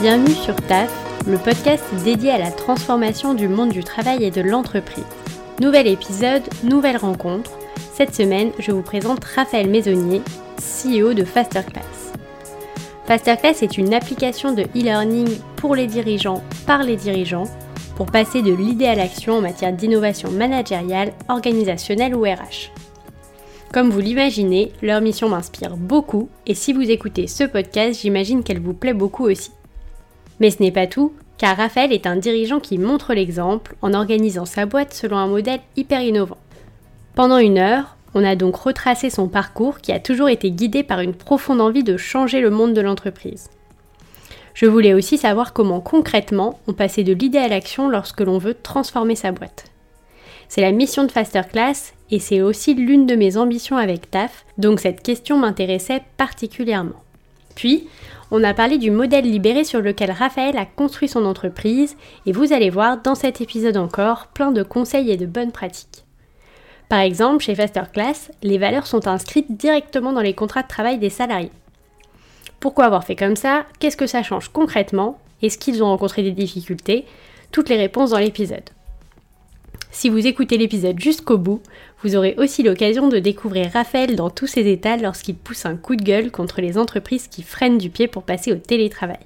Bienvenue sur TAF, le podcast dédié à la transformation du monde du travail et de l'entreprise. Nouvel épisode, nouvelle rencontre. Cette semaine, je vous présente Raphaël Maisonnier, CEO de Fasterclass. Fasterclass est une application de e-learning pour les dirigeants par les dirigeants pour passer de l'idée à l'action en matière d'innovation managériale, organisationnelle ou RH. Comme vous l'imaginez, leur mission m'inspire beaucoup et si vous écoutez ce podcast, j'imagine qu'elle vous plaît beaucoup aussi. Mais ce n'est pas tout, car Raphaël est un dirigeant qui montre l'exemple en organisant sa boîte selon un modèle hyper innovant. Pendant une heure, on a donc retracé son parcours qui a toujours été guidé par une profonde envie de changer le monde de l'entreprise. Je voulais aussi savoir comment concrètement on passait de l'idée à l'action lorsque l'on veut transformer sa boîte. C'est la mission de Fasterclass et c'est aussi l'une de mes ambitions avec TAF, donc cette question m'intéressait particulièrement. Puis, on a parlé du modèle libéré sur lequel Raphaël a construit son entreprise et vous allez voir dans cet épisode encore plein de conseils et de bonnes pratiques. Par exemple, chez Fasterclass, les valeurs sont inscrites directement dans les contrats de travail des salariés. Pourquoi avoir fait comme ça? Qu'est-ce que ça change concrètement? Est-ce qu'ils ont rencontré des difficultés? Toutes les réponses dans l'épisode. Si vous écoutez l'épisode jusqu'au bout, vous aurez aussi l'occasion de découvrir Raphaël dans tous ses états lorsqu'il pousse un coup de gueule contre les entreprises qui freinent du pied pour passer au télétravail.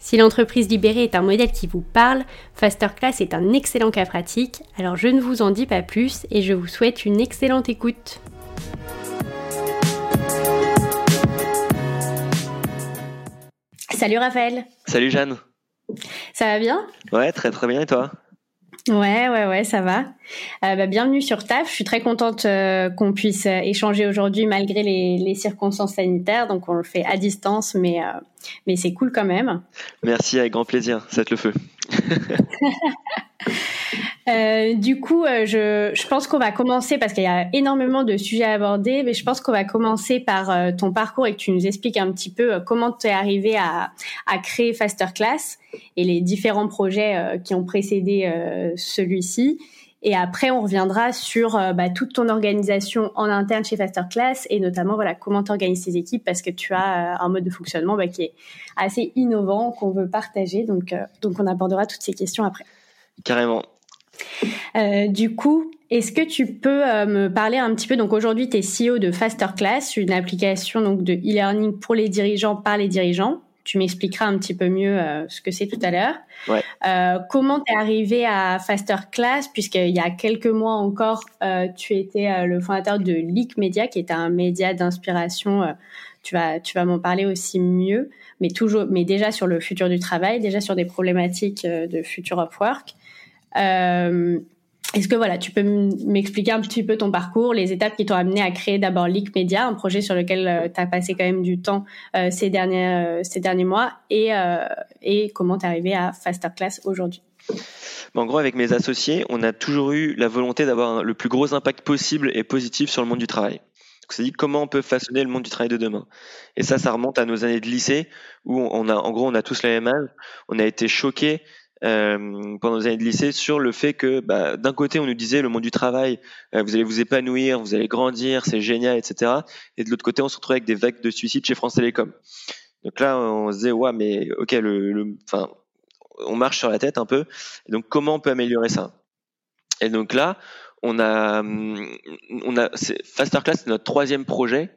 Si l'entreprise libérée est un modèle qui vous parle, Fasterclass est un excellent cas pratique, alors je ne vous en dis pas plus et je vous souhaite une excellente écoute. Salut Raphaël. Salut Jeanne. Ça va bien? Ouais, très très bien et toi? Ouais, ouais, ouais, ça va. Euh, bah, bienvenue sur TAF. Je suis très contente euh, qu'on puisse euh, échanger aujourd'hui malgré les, les, circonstances sanitaires. Donc on le fait à distance, mais, euh, mais c'est cool quand même. Merci, avec grand plaisir. Te le feu. Euh, du coup, euh, je, je, pense qu'on va commencer parce qu'il y a énormément de sujets à aborder, mais je pense qu'on va commencer par euh, ton parcours et que tu nous expliques un petit peu comment tu es arrivé à, à, créer Fasterclass et les différents projets qui ont précédé celui-ci. Et après, on reviendra sur bah, toute ton organisation en interne chez Fasterclass et notamment voilà comment tu organises tes équipes parce que tu as un mode de fonctionnement bah, qui est assez innovant qu'on veut partager. Donc, donc on abordera toutes ces questions après. Carrément. Euh, du coup, est-ce que tu peux euh, me parler un petit peu Donc aujourd'hui, tu es CEO de Fasterclass, une application donc de e-learning pour les dirigeants par les dirigeants. Tu m'expliqueras un petit peu mieux euh, ce que c'est tout à l'heure. Ouais. Comment tu es arrivé à Fasterclass Puisqu'il y a quelques mois encore, tu étais le fondateur de Leak Media, qui est un média d'inspiration. tu vas, tu vas m'en parler aussi mieux, mais toujours, mais déjà sur le futur du travail, déjà sur des problématiques de future of work. Euh, est-ce que voilà, tu peux m'expliquer un petit peu ton parcours, les étapes qui t'ont amené à créer d'abord Leak Media, un projet sur lequel euh, tu as passé quand même du temps euh, ces, derniers, ces derniers mois, et, et comment tu es arrivé à Fasterclass aujourd'hui? En gros, avec mes associés, on a toujours eu la volonté d'avoir le plus gros impact possible et positif sur le monde du travail. On s'est dit comment on peut façonner le monde du travail de demain? Et ça, ça remonte à nos années de lycée où on a, en gros, on a tous le même âge. On a été choqués euh, pendant nos années de lycée sur le fait que bah, d'un côté on nous disait le monde du travail, euh, vous allez vous épanouir, vous allez grandir, c'est génial, etc. Et de l'autre côté on se retrouvait avec des vagues de suicides chez France Télécom. Donc là on se disait ouais mais ok le, enfin on marche sur la tête un peu. Donc comment on peut améliorer ça? Et donc là on a on a Fasterclass c'est notre troisième projet.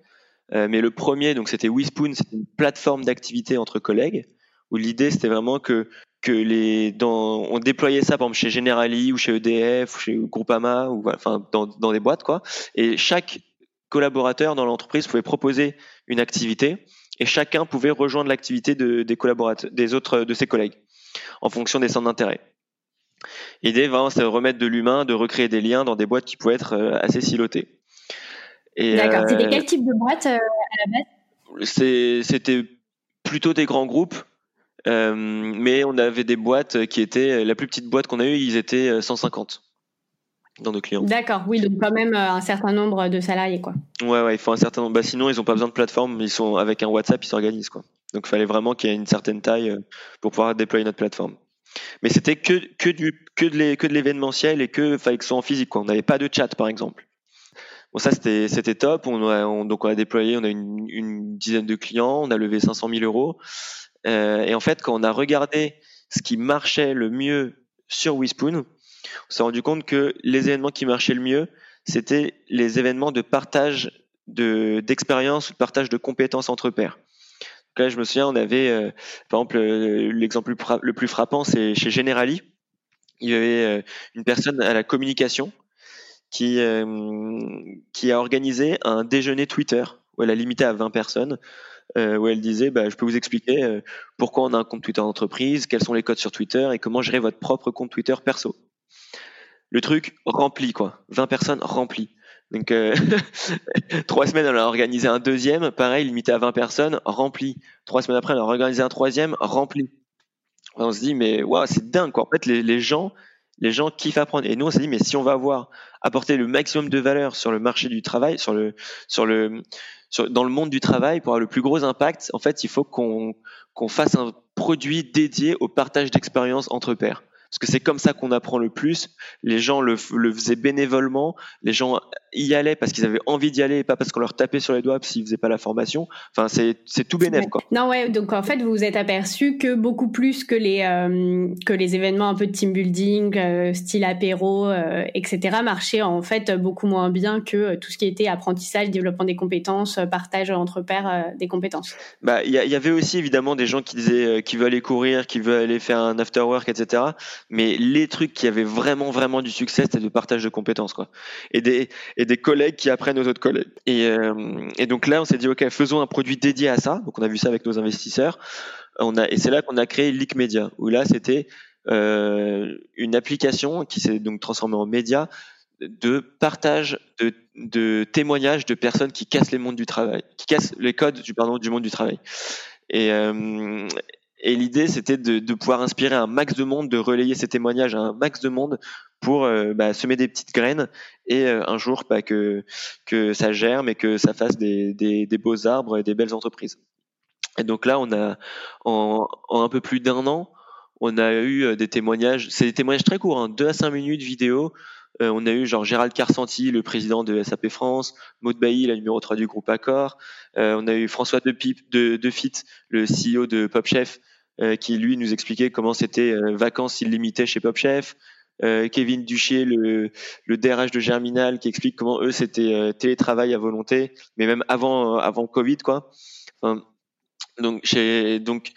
Euh, mais le premier, donc c'était WeSpoon, c'était une plateforme d'activité entre collègues où l'idée c'était vraiment que que les dans on déployait ça par exemple chez Generali ou chez EDF ou chez Groupama ou enfin dans, dans des boîtes quoi et chaque collaborateur dans l'entreprise pouvait proposer une activité et chacun pouvait rejoindre l'activité de, des collaborateurs des autres de ses collègues en fonction des centres d'intérêt. L'idée vraiment c'est de remettre de l'humain, de recréer des liens dans des boîtes qui pouvaient être euh, assez silotées. D'accord. Euh, C'était quel type de boîte euh, à la base? C'était plutôt des grands groupes euh, mais on avait des boîtes qui étaient, la plus petite boîte qu'on a eue, ils étaient 150 euh, dans nos clients. D'accord, oui, donc quand même euh, un certain nombre de salariés, quoi. Ouais, ouais, il faut un certain nombre. Bah, sinon, ils n'ont pas besoin de plateforme, ils sont avec un WhatsApp, ils s'organisent, quoi. Donc, il fallait vraiment qu'il y ait une certaine taille pour pouvoir déployer notre plateforme. Mais c'était que, que, du, que de l'événementiel et que fallait que ce soit en physique, quoi. On n'avait pas de chat, par exemple. Bon, ça, c'était, c'était top. On a, donc, on a déployé, on a une, une dizaine de clients, on a levé 500 000 euros. Et en fait, quand on a regardé ce qui marchait le mieux sur Wispoon, on s'est rendu compte que les événements qui marchaient le mieux, c'était les événements de partage d'expérience de partage de compétences entre pairs. là, je me souviens, on avait, euh, par exemple, euh, l'exemple le plus frappant, c'est chez Generali. Il y avait euh, une personne à la communication qui, qui a organisé un déjeuner Twitter où elle a limité à 20 personnes, où elle disait bah, Je peux vous expliquer pourquoi on a un compte Twitter d'entreprise, quels sont les codes sur Twitter et comment gérer votre propre compte Twitter perso. Le truc rempli, quoi. 20 personnes remplies. Donc euh, trois semaines, on a organisé un deuxième, pareil, limité à 20 personnes, rempli. Trois semaines après, on a organisé un troisième, rempli. On se dit mais waouh, c'est dingue quoi. En fait, les, gens, les gens kiffent apprendre. Et nous, on s'est dit mais si on va avoir apporter le maximum de valeur sur le marché du travail, sur le, sur le, dans le monde du travail pour avoir le plus gros impact, en fait, il faut qu'on qu'on fasse un produit dédié au partage d'expériences entre pairs parce que c'est comme ça qu'on apprend le plus. Les gens le, le, faisaient bénévolement, les gens y allaient parce qu'ils avaient envie d'y aller et pas parce qu'on leur tapait sur les doigts s'ils faisaient pas la formation. Enfin, c'est, c'est tout bénéf, quoi. Non, ouais, donc en fait, vous vous êtes aperçu que beaucoup plus que les, euh, que les événements un peu de team building, euh, style apéro, euh, etc., marchaient en fait beaucoup moins bien que tout ce qui était apprentissage, développement des compétences, partage entre pairs des compétences. Bah, il y, y, avait aussi évidemment des gens qui disaient qui veulent aller courir, qui veulent aller faire un after work, etc. Mais les trucs qui avaient vraiment, vraiment du succès, c'était le partage de compétences, quoi. Et des, et des collègues qui apprennent aux autres collègues. Et, euh, et donc là, on s'est dit, OK, faisons un produit dédié à ça. Donc on a vu ça avec nos investisseurs. On a, et c'est là qu'on a créé Leak Media, où là, c'était euh, une application qui s'est donc transformée en média de partage de, témoignages de personnes qui cassent les mondes du travail, qui cassent les codes du pardon du monde du travail. Et, euh, l'idée, c'était de, pouvoir inspirer un max de monde, de relayer ces témoignages à un max de monde pour euh, bah, semer des petites graines et euh, un jour bah, que, que ça germe et que ça fasse des, des, des, beaux arbres et des belles entreprises. Et donc là, on a en, en un peu plus d'un an, on a eu euh, des témoignages. C'est des témoignages très courts, hein, 2 à 5 minutes vidéo euh, on a eu genre Gérald Carsanti, le président de SAP France, Maud Bailly, la numéro 3 du groupe Accor. Euh, on a eu François de, de, de Fit, le CEO de PopChef, euh, qui lui nous expliquait comment c'était vacances illimitées chez PopChef. Kevin Duchier, le, le DRH de Germinal, qui explique comment eux c'était télétravail à volonté, mais même avant avant Covid quoi. donc, donc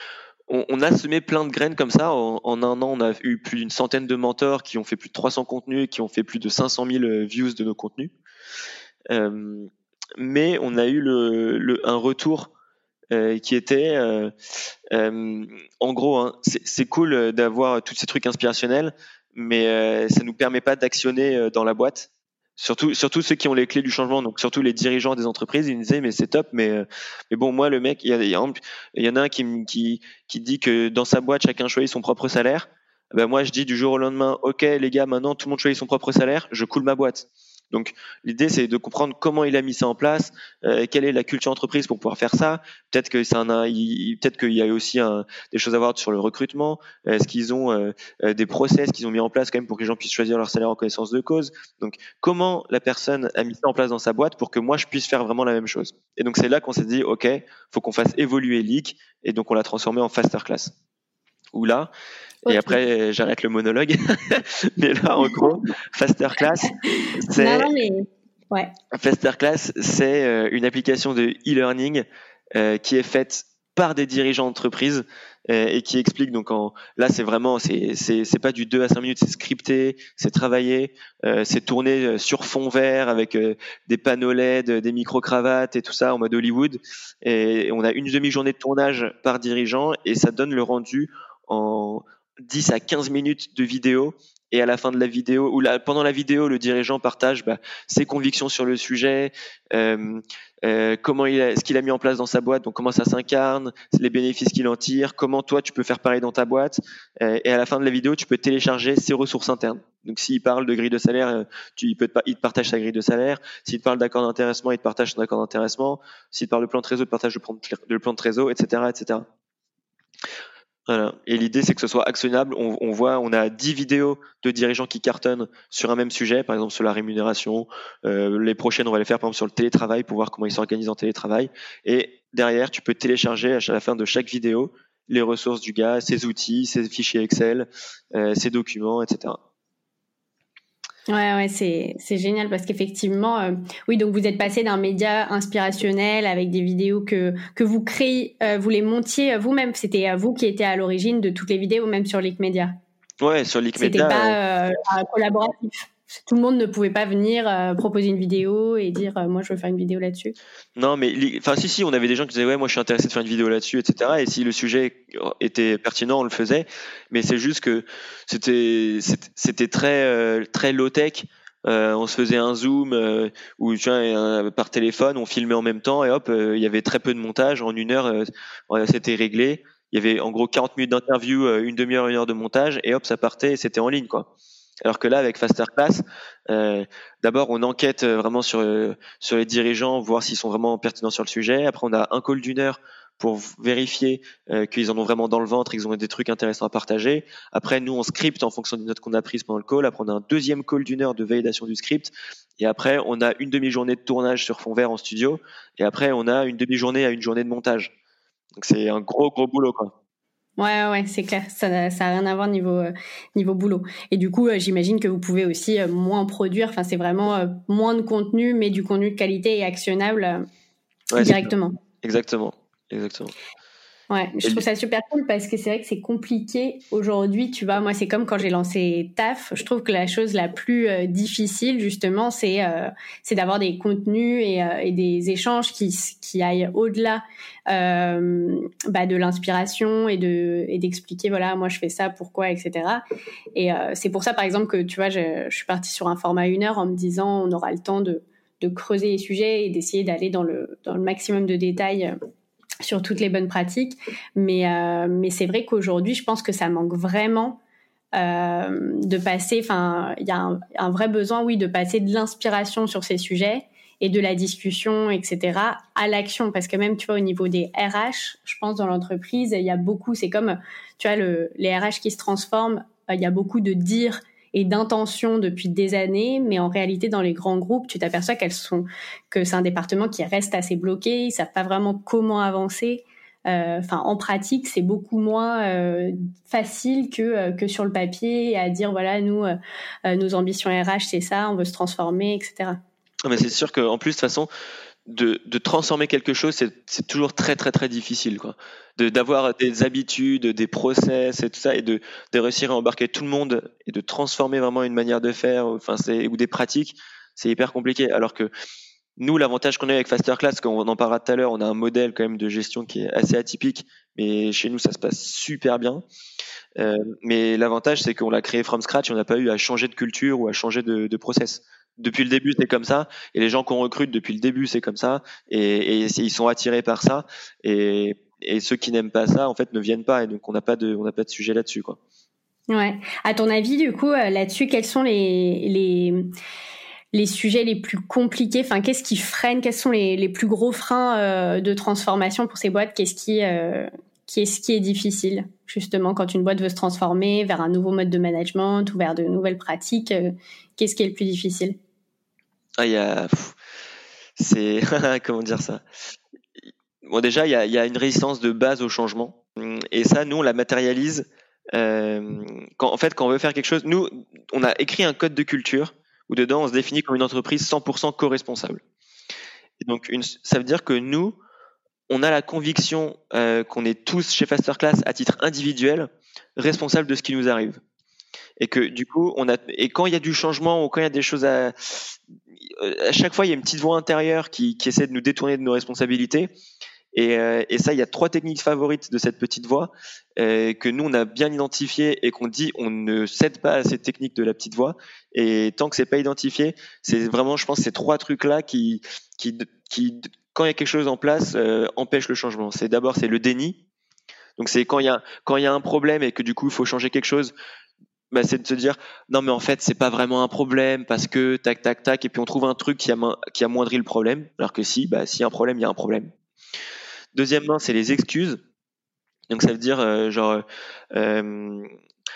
on, a semé plein de graines comme ça. En, un an, on a eu plus d'une centaine de mentors qui ont fait plus de 300 contenus et qui ont fait plus de 500 000 euh, views de nos contenus. Euh, mais on a eu le, un retour euh, qui était, en gros, hein, c'est cool d'avoir tous ces trucs inspirationnels, mais ça nous permet pas d'actionner dans la boîte. Surtout, surtout ceux qui ont les clés du changement, donc surtout les dirigeants des entreprises, ils me disaient mais c'est top, mais euh, mais bon moi le mec, il y, a, il y en a un qui, qui qui dit que dans sa boîte chacun choisit son propre salaire. Ben moi je dis du jour au lendemain, ok les gars maintenant tout le monde choisit son propre salaire, je coule ma boîte. Donc l'idée c'est de comprendre comment il a mis ça en place, euh, quelle est la culture entreprise pour pouvoir faire ça. Peut-être que c'est un, peut-être qu'il y a aussi des choses à voir sur le recrutement. Est-ce qu'ils ont euh, euh, des process qu'ils ont mis en place quand même pour que les gens puissent choisir leur salaire en connaissance de cause? Donc comment la personne a mis ça en place dans sa boîte pour que moi je puisse faire vraiment la même chose? Et donc c'est là qu'on s'est dit ok, faut qu'on fasse évoluer Leak et donc on l'a transformé en faster class. Où là, et après, j'arrête le monologue. mais là, en gros, Fasterclass, c'est. Ouais. Fasterclass, c'est euh, une application de e-learning euh, qui est faite par des dirigeants d'entreprise euh, et qui explique donc en là c'est vraiment c'est c'est pas du 2 à 5 minutes c'est scripté c'est travaillé euh, c'est tourné sur fond vert avec des panneaux LED des micro cravates et tout ça en mode Hollywood et on a une demi-journée de tournage par dirigeant et ça donne le rendu en 10 à 15 minutes de vidéo. Et à la fin de la vidéo ou pendant la vidéo le dirigeant partage bah, ses convictions sur le sujet euh, euh, comment ce qu'il a mis en place dans sa boîte donc comment ça s'incarne les bénéfices qu'il en tire comment toi tu peux faire pareil dans ta boîte. Euh, et à la fin de la vidéo tu peux télécharger ses ressources internes. Donc s'il parle de grille de salaire il, te, partage sa grille de salaire. S'il parle d'accord d'intéressement il te partage son accord d'intéressement. S'il parle de plan de réseau il te partage le plan de, le réseau etc etc et l'idée, c'est que ce soit actionnable. On, voit, on a 10 vidéos de dirigeants qui cartonnent sur un même sujet, par exemple sur la rémunération. Euh, les prochaines, on va les faire par exemple sur le télétravail pour voir comment ils s'organisent en télétravail. Et derrière, tu peux télécharger à la fin de chaque vidéo les ressources du gars, ses outils, ses fichiers Excel, ses documents, etc. Ouais, ouais, c'est, c'est génial parce qu'effectivement, euh, oui, donc vous êtes passé d'un média inspirationnel avec des vidéos que, que vous créez, euh, vous les montiez vous-même. C'était vous qui étiez à l'origine de toutes les vidéos, même sur Leak Media. Ouais, sur Leak Media. C'était pas euh, collaboratif tout le monde ne pouvait pas venir euh, proposer une vidéo et dire euh, moi je veux faire une vidéo là-dessus. Non, mais enfin si si, on avait des gens qui disaient ouais moi je suis intéressé de faire une vidéo là-dessus, etc. Et si le sujet était pertinent, on le faisait. Mais c'est juste que c'était c'était très euh, très low tech. on se faisait un zoom ou par téléphone, on filmait en même temps et hop, il y avait très peu de montage. En une heure, c'était réglé. Il y avait en gros 40 minutes d'interview, une demi-heure, une heure de montage et hop, ça partait et c'était en ligne quoi. Alors que là, avec Fasterclass, euh, d'abord on enquête euh, vraiment sur euh, sur les dirigeants, voir s'ils sont vraiment pertinents sur le sujet. Après, on a un call d'une heure pour vérifier qu'ils en ont vraiment dans le ventre qu'ils ont des trucs intéressants à partager. Après, nous, on script en fonction des notes qu'on a prises pendant le call. Après, on a un deuxième call d'une heure de validation du script. Et après, on a une demi-journée de tournage sur fond vert en studio. Et après, on a une demi-journée à une journée de montage. Donc, c'est un gros, gros boulot, quoi. Ouais, ouais, c'est clair. Ça n'a rien à voir niveau, euh, niveau boulot. Et du coup, euh, j'imagine que vous pouvez aussi euh, moins produire. Enfin, c'est vraiment moins de contenu, mais du contenu de qualité et actionnable directement. Exactement. Exactement. Ouais, je trouve ça super cool parce que c'est vrai que c'est compliqué aujourd'hui. Tu vois, moi, c'est comme quand j'ai lancé TAF. Je trouve que la chose la plus euh, difficile, justement, c'est euh, c'est d'avoir des contenus et, euh, et, des échanges qui qui aillent au-delà bah, de l'inspiration et de et d'expliquer voilà, moi je fais ça, pourquoi, etc. Et c'est pour ça, par exemple, que tu vois, je, je suis partie sur un format une heure en me disant on aura le temps de de creuser les sujets et d'essayer d'aller dans le dans le maximum de détails sur toutes les bonnes pratiques. Mais, euh, mais c'est vrai qu'aujourd'hui, je pense que ça manque vraiment euh, de passer, enfin, il y a un, vrai besoin, oui, de passer de l'inspiration sur ces sujets et de la discussion, etc., à l'action. Parce que même, tu vois, au niveau des RH, je pense dans l'entreprise, il y a beaucoup, c'est comme, tu vois, le, les RH qui se transforment, euh, il y a beaucoup de dire et d'intention depuis des années, mais en réalité, dans les grands groupes, tu t'aperçois qu'elles sont, que c'est un département qui reste assez bloqué, ils savent pas vraiment comment avancer. Euh, enfin, en pratique, c'est beaucoup moins euh, facile que euh, que sur le papier à dire voilà, nous, nos ambitions RH, c'est ça, on veut se transformer, etc. Mais c'est sûr qu'en plus, de toute façon, de, transformer quelque chose, c'est toujours très très très difficile. D'avoir des habitudes, des process et tout ça, et de, de, réussir à embarquer tout le monde et de transformer vraiment une manière de faire, ou des pratiques, c'est hyper compliqué. Alors que nous, l'avantage qu'on a avec Fasterclass, on en parlera tout à l'heure, on a un modèle quand même de gestion qui est assez atypique, mais chez nous ça se passe super bien. Euh, mais l'avantage, c'est qu'on l'a créé from scratch, on n'a pas eu à changer de culture ou à changer de process depuis le début c'est comme ça. Et les gens qu'on recrute depuis le début c'est comme ça. Et, ils sont attirés par ça. Et, ceux qui n'aiment pas ça en fait ne viennent pas. Et donc on n'a pas de on pas de sujet là-dessus quoi. Ouais. À ton avis du coup euh, là-dessus quels sont les sujets les plus compliqués? Enfin, qu'est-ce qui freine? Quels sont les, plus gros freins euh, de transformation pour ces boîtes? Qu'est-ce euh, qui est difficile justement quand une boîte veut se transformer vers un nouveau mode de management ou vers de nouvelles pratiques Qu'est-ce qui est le plus difficile? Ah, il y a. C'est. Comment dire ça? Bon, déjà, il y, a, y, a, une résistance de base au changement. Et ça, nous, on la matérialise. Euh, quand, en fait, quand on veut faire quelque chose, nous, on a écrit un code de culture où dedans, on se définit comme une entreprise 100% co-responsable. Donc, ça veut dire que nous, on a la conviction euh, qu'on est tous chez Fasterclass à titre individuel responsables de ce qui nous arrive et que du coup on a et quand il y a du changement ou quand il y a des choses à à chaque fois il y a une petite voix intérieure qui, qui essaie de nous détourner de nos responsabilités. Et, euh, et ça il y a trois techniques favorites de cette petite voix euh, que nous on a bien identifiées et qu'on dit on ne cède pas à cette technique de la petite voix. Et tant que c'est pas identifié c'est vraiment je pense ces trois trucs là qui qui qui quand il y a quelque chose en place euh, empêche le changement. C'est d'abord c'est le déni. Donc c'est quand il y a quand il y a un problème et que du coup il faut changer quelque chose, bah, c'est de se dire non mais en fait c'est pas vraiment un problème parce que tac tac tac et puis on trouve un truc qui, a, qui amoindrit le problème alors que si bah s'il y a un problème il y a un problème deuxièmement c'est les excuses donc ça veut dire euh, genre euh,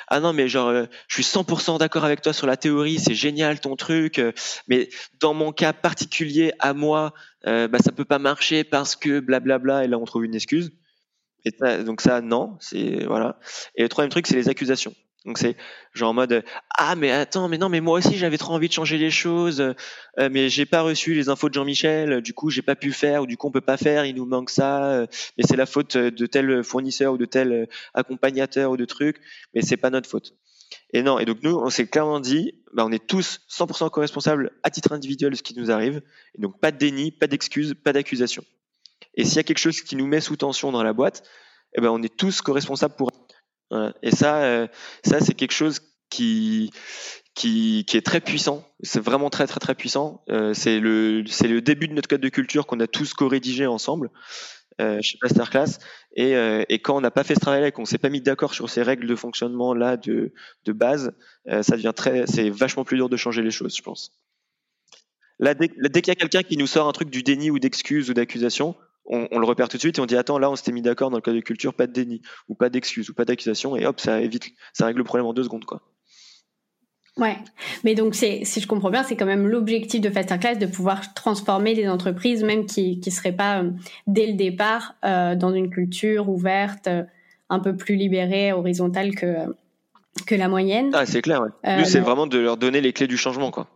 ah non mais genre euh, je suis 100% d'accord avec toi sur la théorie c'est génial ton truc mais dans mon cas particulier à moi bah ça peut pas marcher parce que blablabla et là on trouve une excuse Et donc ça, non, c'est voilà. Et le troisième truc, c'est les accusations. Donc c'est genre en mode ah mais attends mais non mais moi aussi j'avais trop envie de changer les choses euh, mais j'ai pas reçu les infos de Jean-Michel du coup j'ai pas pu faire ou du coup on peut pas faire il nous manque ça euh, mais c'est la faute de tel fournisseur ou de tel accompagnateur ou de truc mais c'est pas notre faute. Et non et donc nous on s'est clairement dit bah, on est tous 100% co-responsables à titre individuel de ce qui nous arrive et donc pas de déni pas d'excuses pas d'accusation. Et s'il y a quelque chose qui nous met sous tension dans la boîte eh ben on est tous co-responsables pour et ça, euh, ça c'est quelque chose qui, qui, qui, est très puissant. C'est vraiment très très très puissant. Euh, c'est le c'est le début de notre code de culture qu'on a tous co-rédigé ensemble euh, chez Masterclass. Et, euh, et quand on n'a pas fait ce travail-là et qu'on s'est pas mis d'accord sur ces règles de fonctionnement là de, de base, euh, ça devient très c'est vachement plus dur de changer les choses, je pense. Là, dès, dès qu'il y a quelqu'un qui nous sort un truc du déni ou d'excuse ou d'accusation, on, le repère tout de suite et on dit attends là on s'était mis d'accord dans le code de culture pas de déni ou pas d'excuse ou pas d'accusation et hop ça évite ça règle le problème en deux secondes quoi. Ouais, mais donc c'est si je comprends bien c'est quand même l'objectif de Fasterclass de pouvoir transformer des entreprises même qui qui seraient pas euh, dès le départ euh, dans une culture ouverte euh, un peu plus libérée horizontale que que la moyenne. Ah c'est clair. Ouais. c'est vraiment de leur donner les clés du changement quoi.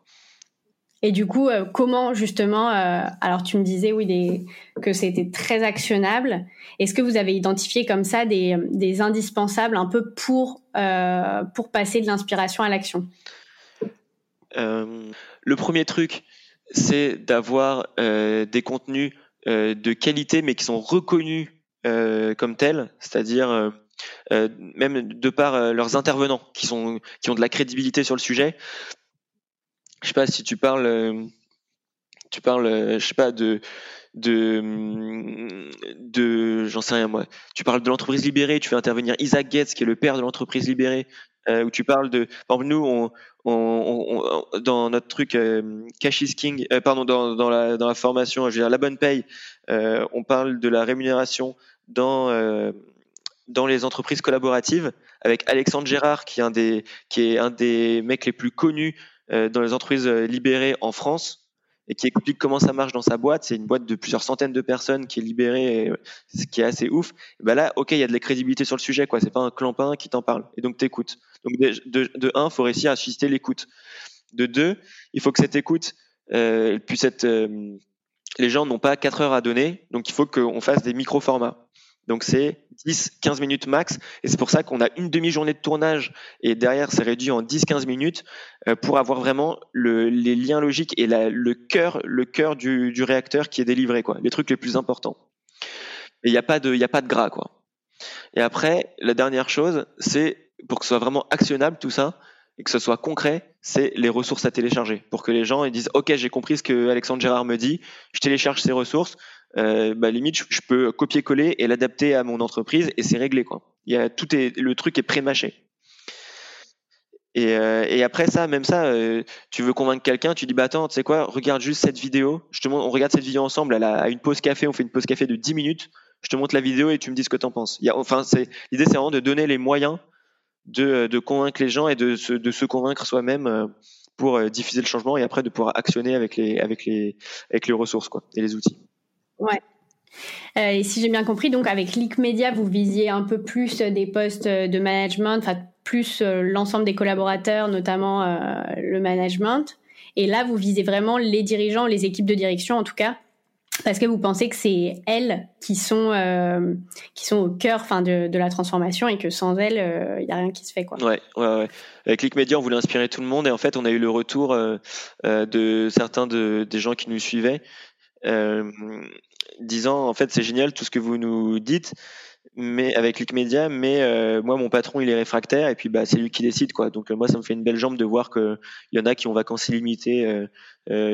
Et du coup, euh, comment justement, euh, alors tu me disais oui que c'était très actionnable. Est-ce que vous avez identifié comme ça des, des indispensables un peu pour, euh, pour passer de l'inspiration à l'action? Le premier truc, c'est d'avoir des contenus de qualité mais qui sont reconnus comme tels, c'est-à-dire même de par leurs intervenants qui, sont, qui ont de la crédibilité sur le sujet je sais pas si tu parles, euh, tu parles, euh, je sais pas de de j'en sais rien moi. Tu parles de l'entreprise libérée, tu fais intervenir Isaac Getz qui est le père de l'entreprise libérée, euh, où tu parles de, par exemple nous on, dans notre truc Cash is King, pardon dans, la formation, je veux dire la bonne paye, on parle de la rémunération dans dans les entreprises collaboratives avec Alexandre Gérard qui est un des qui est un des mecs les plus connus dans les entreprises euh, libérées en France et qui explique comment ça marche dans sa boîte. C'est une boîte de plusieurs centaines de personnes qui est libérée, ce qui est assez ouf. Et ben là, ok, il y a de la crédibilité sur le sujet, quoi. C'est pas un clampin qui t'en parle. Et donc t'écoutes. Donc de, de, de un, faut réussir à susciter l'écoute. De deux, il faut que cette écoute euh, puisse être. Euh, les gens n'ont pas quatre heures à donner, donc il faut qu'on fasse des micro formats. Donc c'est 10-15 minutes max. Et c'est pour ça qu'on a une demi-journée de tournage et derrière c'est réduit en 10-15 minutes euh, pour avoir vraiment le, les liens logiques et le cœur, du, réacteur qui est délivré, quoi. Les trucs les plus importants. Et il n'y a pas de, il a pas de gras, quoi. Et après, la dernière chose, c'est pour que ce soit vraiment actionnable tout ça et que ce soit concret, c'est les ressources à télécharger pour que les gens disent ok j'ai compris ce que Alexandre Gérard me dit, je télécharge ces ressources, euh, bah, limite, je, peux copier-coller et l'adapter à mon entreprise et c'est réglé, quoi. Il y a, tout le truc est pré-mâché. Et, euh, après ça, même ça, euh, tu veux convaincre quelqu'un, tu dis bah attends, tu sais quoi, regarde juste cette vidéo. Je te on regarde cette vidéo ensemble. À une pause café, on fait une pause café de 10 minutes. Je te montre la vidéo et tu me dis ce que t'en penses. Y a, enfin, l'idée, c'est vraiment de donner les moyens de, convaincre les gens et de se, de se convaincre soi-même euh, pour diffuser le changement et après de pouvoir actionner avec les, avec les, avec les ressources quoi et les outils. Ouais. Euh, et si j'ai bien compris, donc avec Leak Media, vous visiez un peu plus des postes de management, enfin plus euh, l'ensemble des collaborateurs, notamment euh, le management. Et là, vous visez vraiment les dirigeants, les équipes de direction en tout cas, parce que vous pensez que c'est elles qui sont euh, qui sont au cœur, enfin, de, de, la transformation et que sans elles, il euh, y a rien qui se fait, quoi. Ouais, ouais, ouais. Avec Click Media, on voulait inspirer tout le monde et en fait, on a eu le retour euh, de certains de, des gens qui nous suivaient euh, disant en fait c'est génial tout ce que vous nous dites mais avec Click Media mais euh, moi mon patron il est réfractaire et puis bah c'est lui qui décide quoi. Donc euh, moi ça me fait une belle jambe de voir que il y en a qui ont vacances illimitées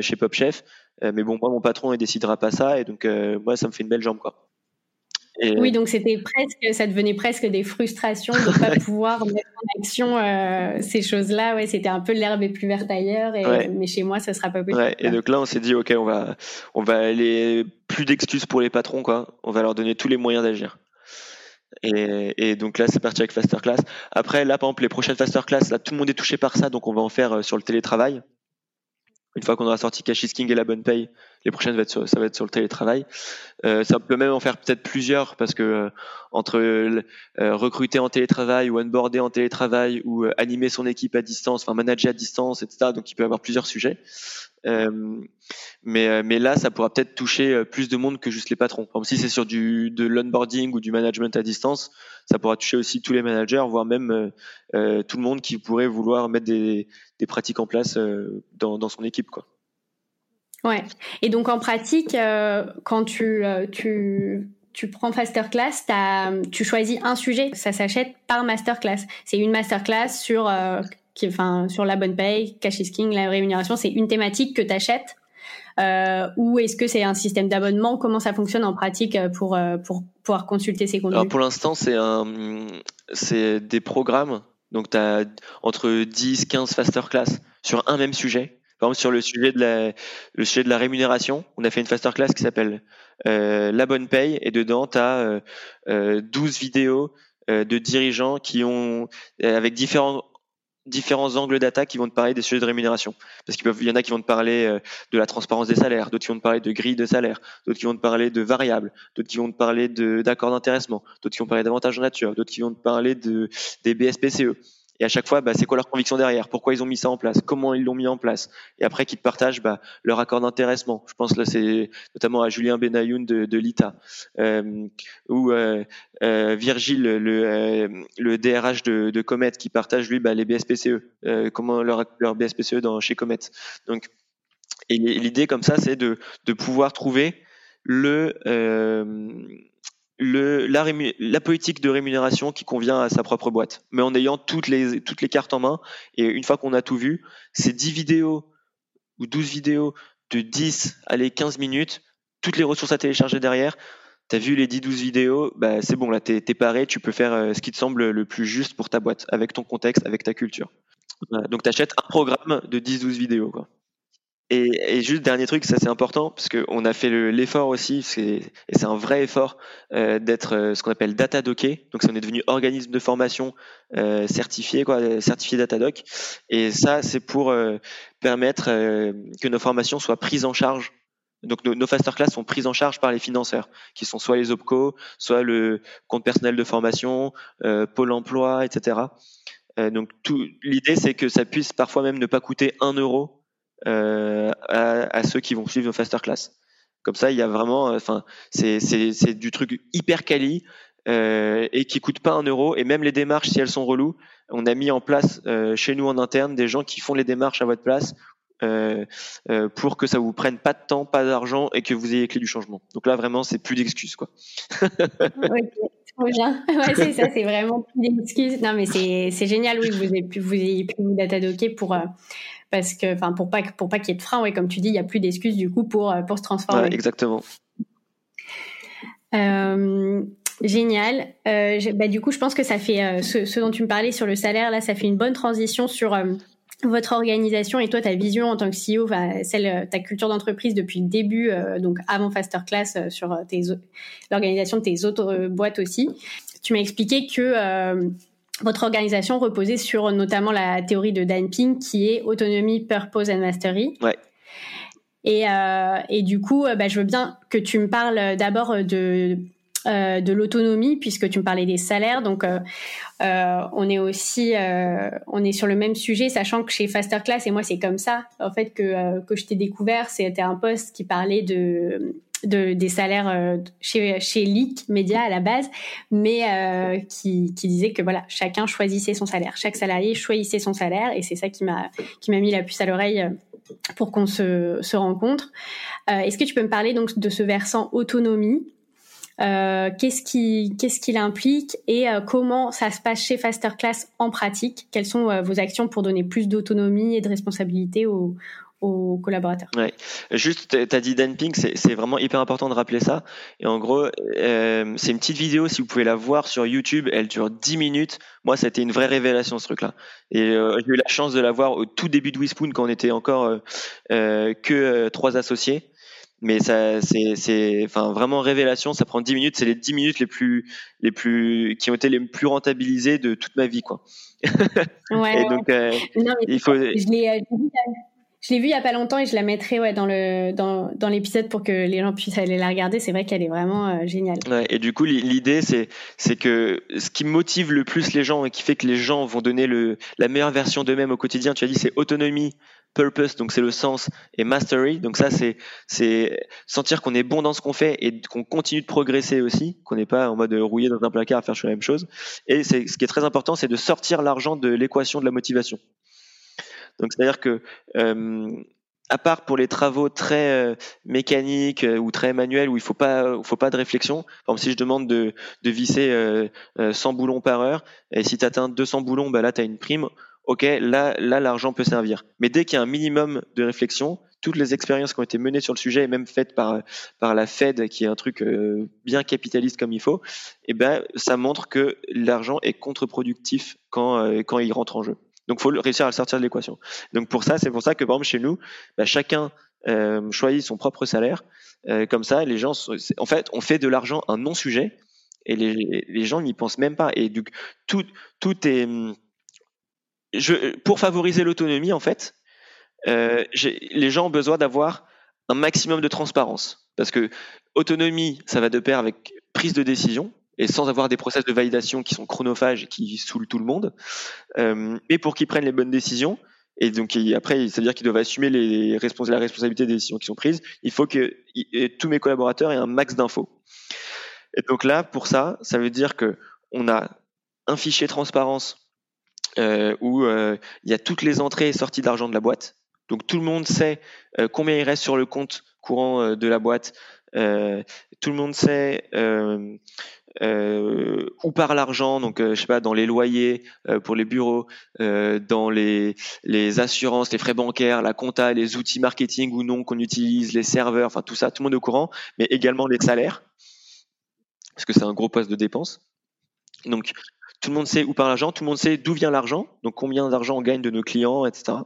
chez Pop Chef. Mais bon moi mon patron il décidera pas ça et donc moi ça me fait une belle jambe quoi oui, donc c'était presque, ça devenait presque des frustrations de ne pas pouvoir mettre en action euh, ces choses-là. Ouais, c'était un peu l'herbe est plus verte ailleurs, et, mais chez moi, ça sera pas possible. Ouais, et donc là, on s'est dit, ok, on va, on va aller plus d'excuses pour les patrons, quoi. On va leur donner tous les moyens d'agir. Et, et, donc là, c'est parti avec Faster Class. Après, là, par exemple, les prochaines Faster Class, là, tout le monde est touché par ça, donc on va en faire euh, sur le télétravail. Une fois qu'on aura sorti Cash King et la bonne paye, Les prochaines, ça va être sur le télétravail. ça peut même en faire peut-être plusieurs parce que entre recruter en télétravail ou onboarder en télétravail ou animer son équipe à distance, enfin manager à distance, etc. Donc il peut y avoir plusieurs sujets. Euh, mais, euh, mais là, ça pourra peut-être toucher euh, plus de monde que juste les patrons. Si c'est sur du, de l'onboarding ou du management à distance, ça pourra toucher aussi tous les managers, voire même tout le monde qui pourrait vouloir mettre des, des pratiques en place dans, dans son équipe. Quoi. Ouais. Et donc en pratique, quand tu, tu, tu prends Masterclass, tu choisis un sujet, ça s'achète par Masterclass. C'est une Masterclass sur qui, enfin, sur la bonne paye, cash is king, la rémunération, c'est une thématique que tu achètes euh, ou est-ce que c'est un système d'abonnement? Comment ça fonctionne en pratique euh, pour, euh, pour pouvoir consulter ces contenus? Pour l'instant, c'est c'est des programmes. Donc, tu as entre 10, 15 faster class sur un même sujet. Par exemple, sur le sujet de la, le sujet de la rémunération, on a fait une faster class qui s'appelle euh, La bonne paye et dedans, tu as euh, 12 vidéos de dirigeants qui ont, avec différents angles d'attaque qui vont te parler des sujets de rémunération. Parce qu'il y en a qui vont te parler euh, de la transparence des salaires, d'autres qui vont te parler de grille de salaire, d'autres qui vont te parler de variables, d'autres qui vont te parler d'accords d'intéressement, d'autres qui vont te parler d'avantages en nature, d'autres qui vont te parler de, des BSPCE. Et à chaque fois, bah, c'est quoi leur conviction derrière? Pourquoi ils ont mis ça en place? Comment ils l'ont mis en place? Et après, qu'ils partagent bah, leur accord d'intéressement. Je pense là, c'est notamment à Julien Benayoun de, de l'ITA euh, ou euh, euh, Virgile, le, euh, le DRH de, de Comet, qui partage lui bah, les BSPCE. Euh, comment leur, leur BSPCE dans chez Comet. Donc, et l'idée comme ça, c'est de, de pouvoir trouver le le, la, la, politique de rémunération qui convient à sa propre boîte, mais en ayant toutes les, toutes les cartes en main. Et une fois qu'on a tout vu, ces 10 vidéos ou 12 vidéos de 10, allez, 15 minutes, toutes les ressources à télécharger derrière. Tu as vu les 10-12 vidéos, bah, c'est bon, là, tu es, paré, tu peux faire euh, ce qui te semble le plus juste pour ta boîte, avec ton contexte, avec ta culture. donc, tu achètes un programme de 10-12 vidéos. Quoi. Et, et, juste dernier truc, ça c'est important parce qu'on a fait l'effort aussi, et c'est un vrai effort euh, d'être euh, ce qu'on appelle data. Donc, on est devenu organisme de formation euh, certifié, quoi, certifié Datadoc. Et ça, c'est pour euh, permettre euh, que nos formations soient prises en charge. Donc, nos, nos class sont prises en charge par les financeurs, qui sont soit les OPCO, soit le compte personnel de formation, Pôle Emploi, etc. donc, l'idée, c'est que ça puisse parfois même ne pas coûter un euro euh, à, ceux qui vont suivre nos faster class. Comme ça, il y a vraiment, euh, enfin, c'est du truc hyper quali euh, et qui coûte pas un euro. Et même les démarches, si elles sont reloues, on a mis en place chez nous en interne des gens qui font les démarches à votre place pour que ça vous prenne pas de temps, pas d'argent et que vous ayez clés du changement. Donc là, vraiment, c'est plus d'excuses, quoi. Ouais, c'est ça, c'est vraiment plus d'excuses. Non, mais c'est génial, oui, vous ayez pu vous, ayez pu vous datadocker pour, parce que, enfin, pour pas pour pas qu'il y ait de frein, ouais, comme tu dis, il y a plus d'excuses du coup pour euh, pour se transformer. exactement. Euh, génial. Euh, bah, du coup, je pense que ça fait ce, dont tu me parlais sur le salaire là, ça fait une bonne transition sur votre organisation et toi ta vision en tant que CEO, celle ta culture d'entreprise depuis le début, donc avant Faster Class sur l'organisation de tes autres boîtes aussi. Tu m'as expliqué que votre organisation reposait sur notamment la théorie de Dan Pink qui est autonomie, purpose and mastery. Ouais. Et, euh, et du coup, euh, bah, je veux bien que tu me parles d'abord de euh, de l'autonomie puisque tu me parlais des salaires. Donc, euh, on est aussi, on est sur le même sujet, sachant que chez Faster Class et moi c'est comme ça en fait que que je t'ai découvert. C'était un poste qui parlait de de, des salaires euh, chez, chez Leak Media à la base, mais euh, qui, disait que voilà, chacun choisissait son salaire, chaque salarié choisissait son salaire, et c'est ça qui m'a mis la puce à l'oreille euh, pour qu'on se, se rencontre. Est-ce que tu peux me parler donc de ce versant autonomie? Qu'est-ce qui qu'est-ce qu'il implique et comment ça se passe chez Faster Class en pratique? Quelles sont vos actions pour donner plus d'autonomie et de responsabilité aux, aux collaborateurs. Ouais. Juste, tu as dit dumping, c'est vraiment hyper important de rappeler ça. Et en gros, euh, c'est une petite vidéo, si vous pouvez la voir sur YouTube, elle dure 10 minutes. Moi, ça a été une vraie révélation, ce truc-là. Et euh, j'ai eu la chance de la voir au tout début de Wispoon, quand on était encore euh, que trois associés. Mais ça, c'est, enfin, vraiment révélation. Ça prend 10 minutes. C'est les 10 minutes les plus, les plus, qui ont été les plus rentabilisées de toute ma vie, quoi. Ouais. Et donc, il faut. Je Je l'ai vue il y a pas longtemps et je la mettrai ouais, dans le dans, dans l'épisode pour que les gens puissent aller la regarder. C'est vrai qu'elle est vraiment euh, géniale. Ouais, et du coup, l'idée, c'est c'est que ce qui motive le plus les gens et qui fait que les gens vont donner le la meilleure version d'eux-mêmes au quotidien, tu as dit, c'est autonomie, purpose, donc c'est le sens, et mastery, donc ça c'est c'est sentir qu'on est bon dans ce qu'on fait et qu'on continue de progresser aussi, qu'on n'est pas en mode rouillé dans un placard à faire la même chose. Et c'est ce qui est très important, c'est de sortir l'argent de l'équation de la motivation. Donc c'est-à-dire que euh, à part pour les travaux très euh, mécaniques euh, ou très manuels où il faut pas faut pas de réflexion. Par exemple, si je demande de, de visser 100 boulons par heure et si tu atteins 200 boulons, bah là tu as une prime. OK, là là l'argent peut servir. Mais dès qu'il y a un minimum de réflexion, toutes les expériences qui ont été menées sur le sujet et même faites par par la Fed qui est un truc bien capitaliste comme il faut, et eh ben ça montre que l'argent est contre-productif quand quand il rentre en jeu. Donc, faut réussir à le sortir de l'équation. Donc, pour ça, c'est pour ça que, par exemple, chez nous, bah, chacun euh, choisit son propre salaire. Euh, comme ça, les gens, en fait, on fait de l'argent un non-sujet et les, les gens n'y pensent même pas. Et donc, tout, tout est. Je, pour favoriser l'autonomie, en fait, euh, les gens ont besoin d'avoir un maximum de transparence. Parce que autonomie, ça va de pair avec prise de décision et sans avoir des process de validation qui sont chronophages et qui saoulent tout le monde, euh, et pour qu'ils prennent les bonnes décisions. Et donc après, c'est-à-dire qu'ils doivent assumer les la responsabilité des décisions qui sont prises. Il faut que tous mes collaborateurs aient un max d'infos. Et donc là, pour ça, ça veut dire que on a un fichier transparence euh, où euh, il y a toutes les entrées et sorties d'argent de la boîte. Donc tout le monde sait euh, combien il reste sur le compte courant de la boîte. Tout le monde sait euh, où part l'argent, donc euh, je sais pas dans les loyers euh, pour les bureaux, euh, dans les les assurances, les frais bancaires, la compta, les outils marketing ou non qu'on utilise, les serveurs, enfin tout ça, tout le monde est au courant, mais également les salaires parce que c'est un gros poste de dépense. Donc tout le monde sait où part l'argent, tout le monde sait d'où vient l'argent, donc combien d'argent on gagne de nos clients, etc.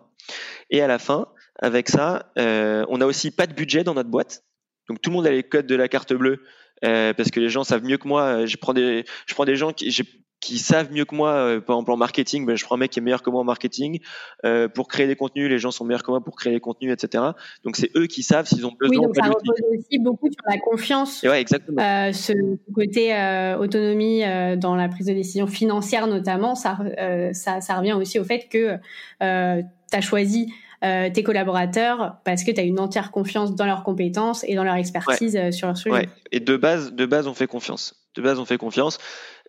Et à la fin, avec ça, euh, on a aussi pas de budget dans notre boîte. Donc tout le monde a les codes de la carte bleue euh, parce que les gens savent mieux que moi. Euh, je prends des, je prends des gens qui, qui savent mieux que moi, euh, par exemple en marketing, ben, je prends un mec qui est meilleur que moi en marketing. Euh, pour créer des contenus, les gens sont meilleurs que moi pour créer des contenus, etc. Donc c'est eux qui savent s'ils ont besoin. Oui, donc ça repose aussi beaucoup sur la confiance. ouais, exactement. Euh, ce côté euh, autonomie dans la prise de décision financière notamment, ça, ça, ça revient aussi au fait que tu as choisi euh, tes collaborateurs parce que tu as une entière confiance dans leurs compétences et dans leur expertise euh, sur leur sujet. Ouais. Et de base, de base, on fait confiance. De base, on fait confiance.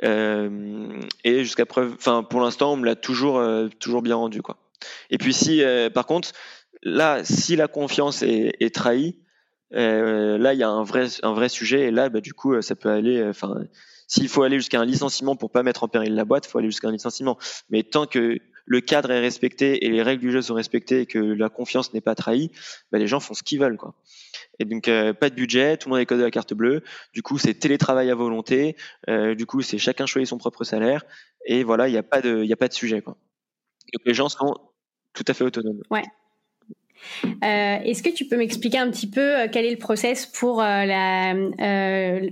Euh, et jusqu'à preuve, enfin, pour l'instant, on me l'a toujours, euh, toujours bien rendu, quoi. Et puis si, par contre, là, si la confiance est, est trahie, là, il y a un vrai, un vrai sujet. Et là, bah, du coup, ça peut aller, enfin. S'il faut aller jusqu'à un licenciement pour pas mettre en péril la boîte, il faut aller jusqu'à un licenciement. Mais tant que le cadre est respecté et les règles du jeu sont respectées et que la confiance n'est pas trahie, bah, les gens font ce qu'ils veulent. Quoi. Et donc, euh, pas de budget, tout le monde est codé à la carte bleue. Du coup, c'est télétravail à volonté. Euh, du coup, c'est chacun choisit son propre salaire. Et voilà, il n'y a, pas de, y a pas de sujet. Quoi. Donc, les gens sont tout à fait autonomes. Ouais. Euh, Est-ce que tu peux m'expliquer un petit peu euh, quel est le process pour euh, la,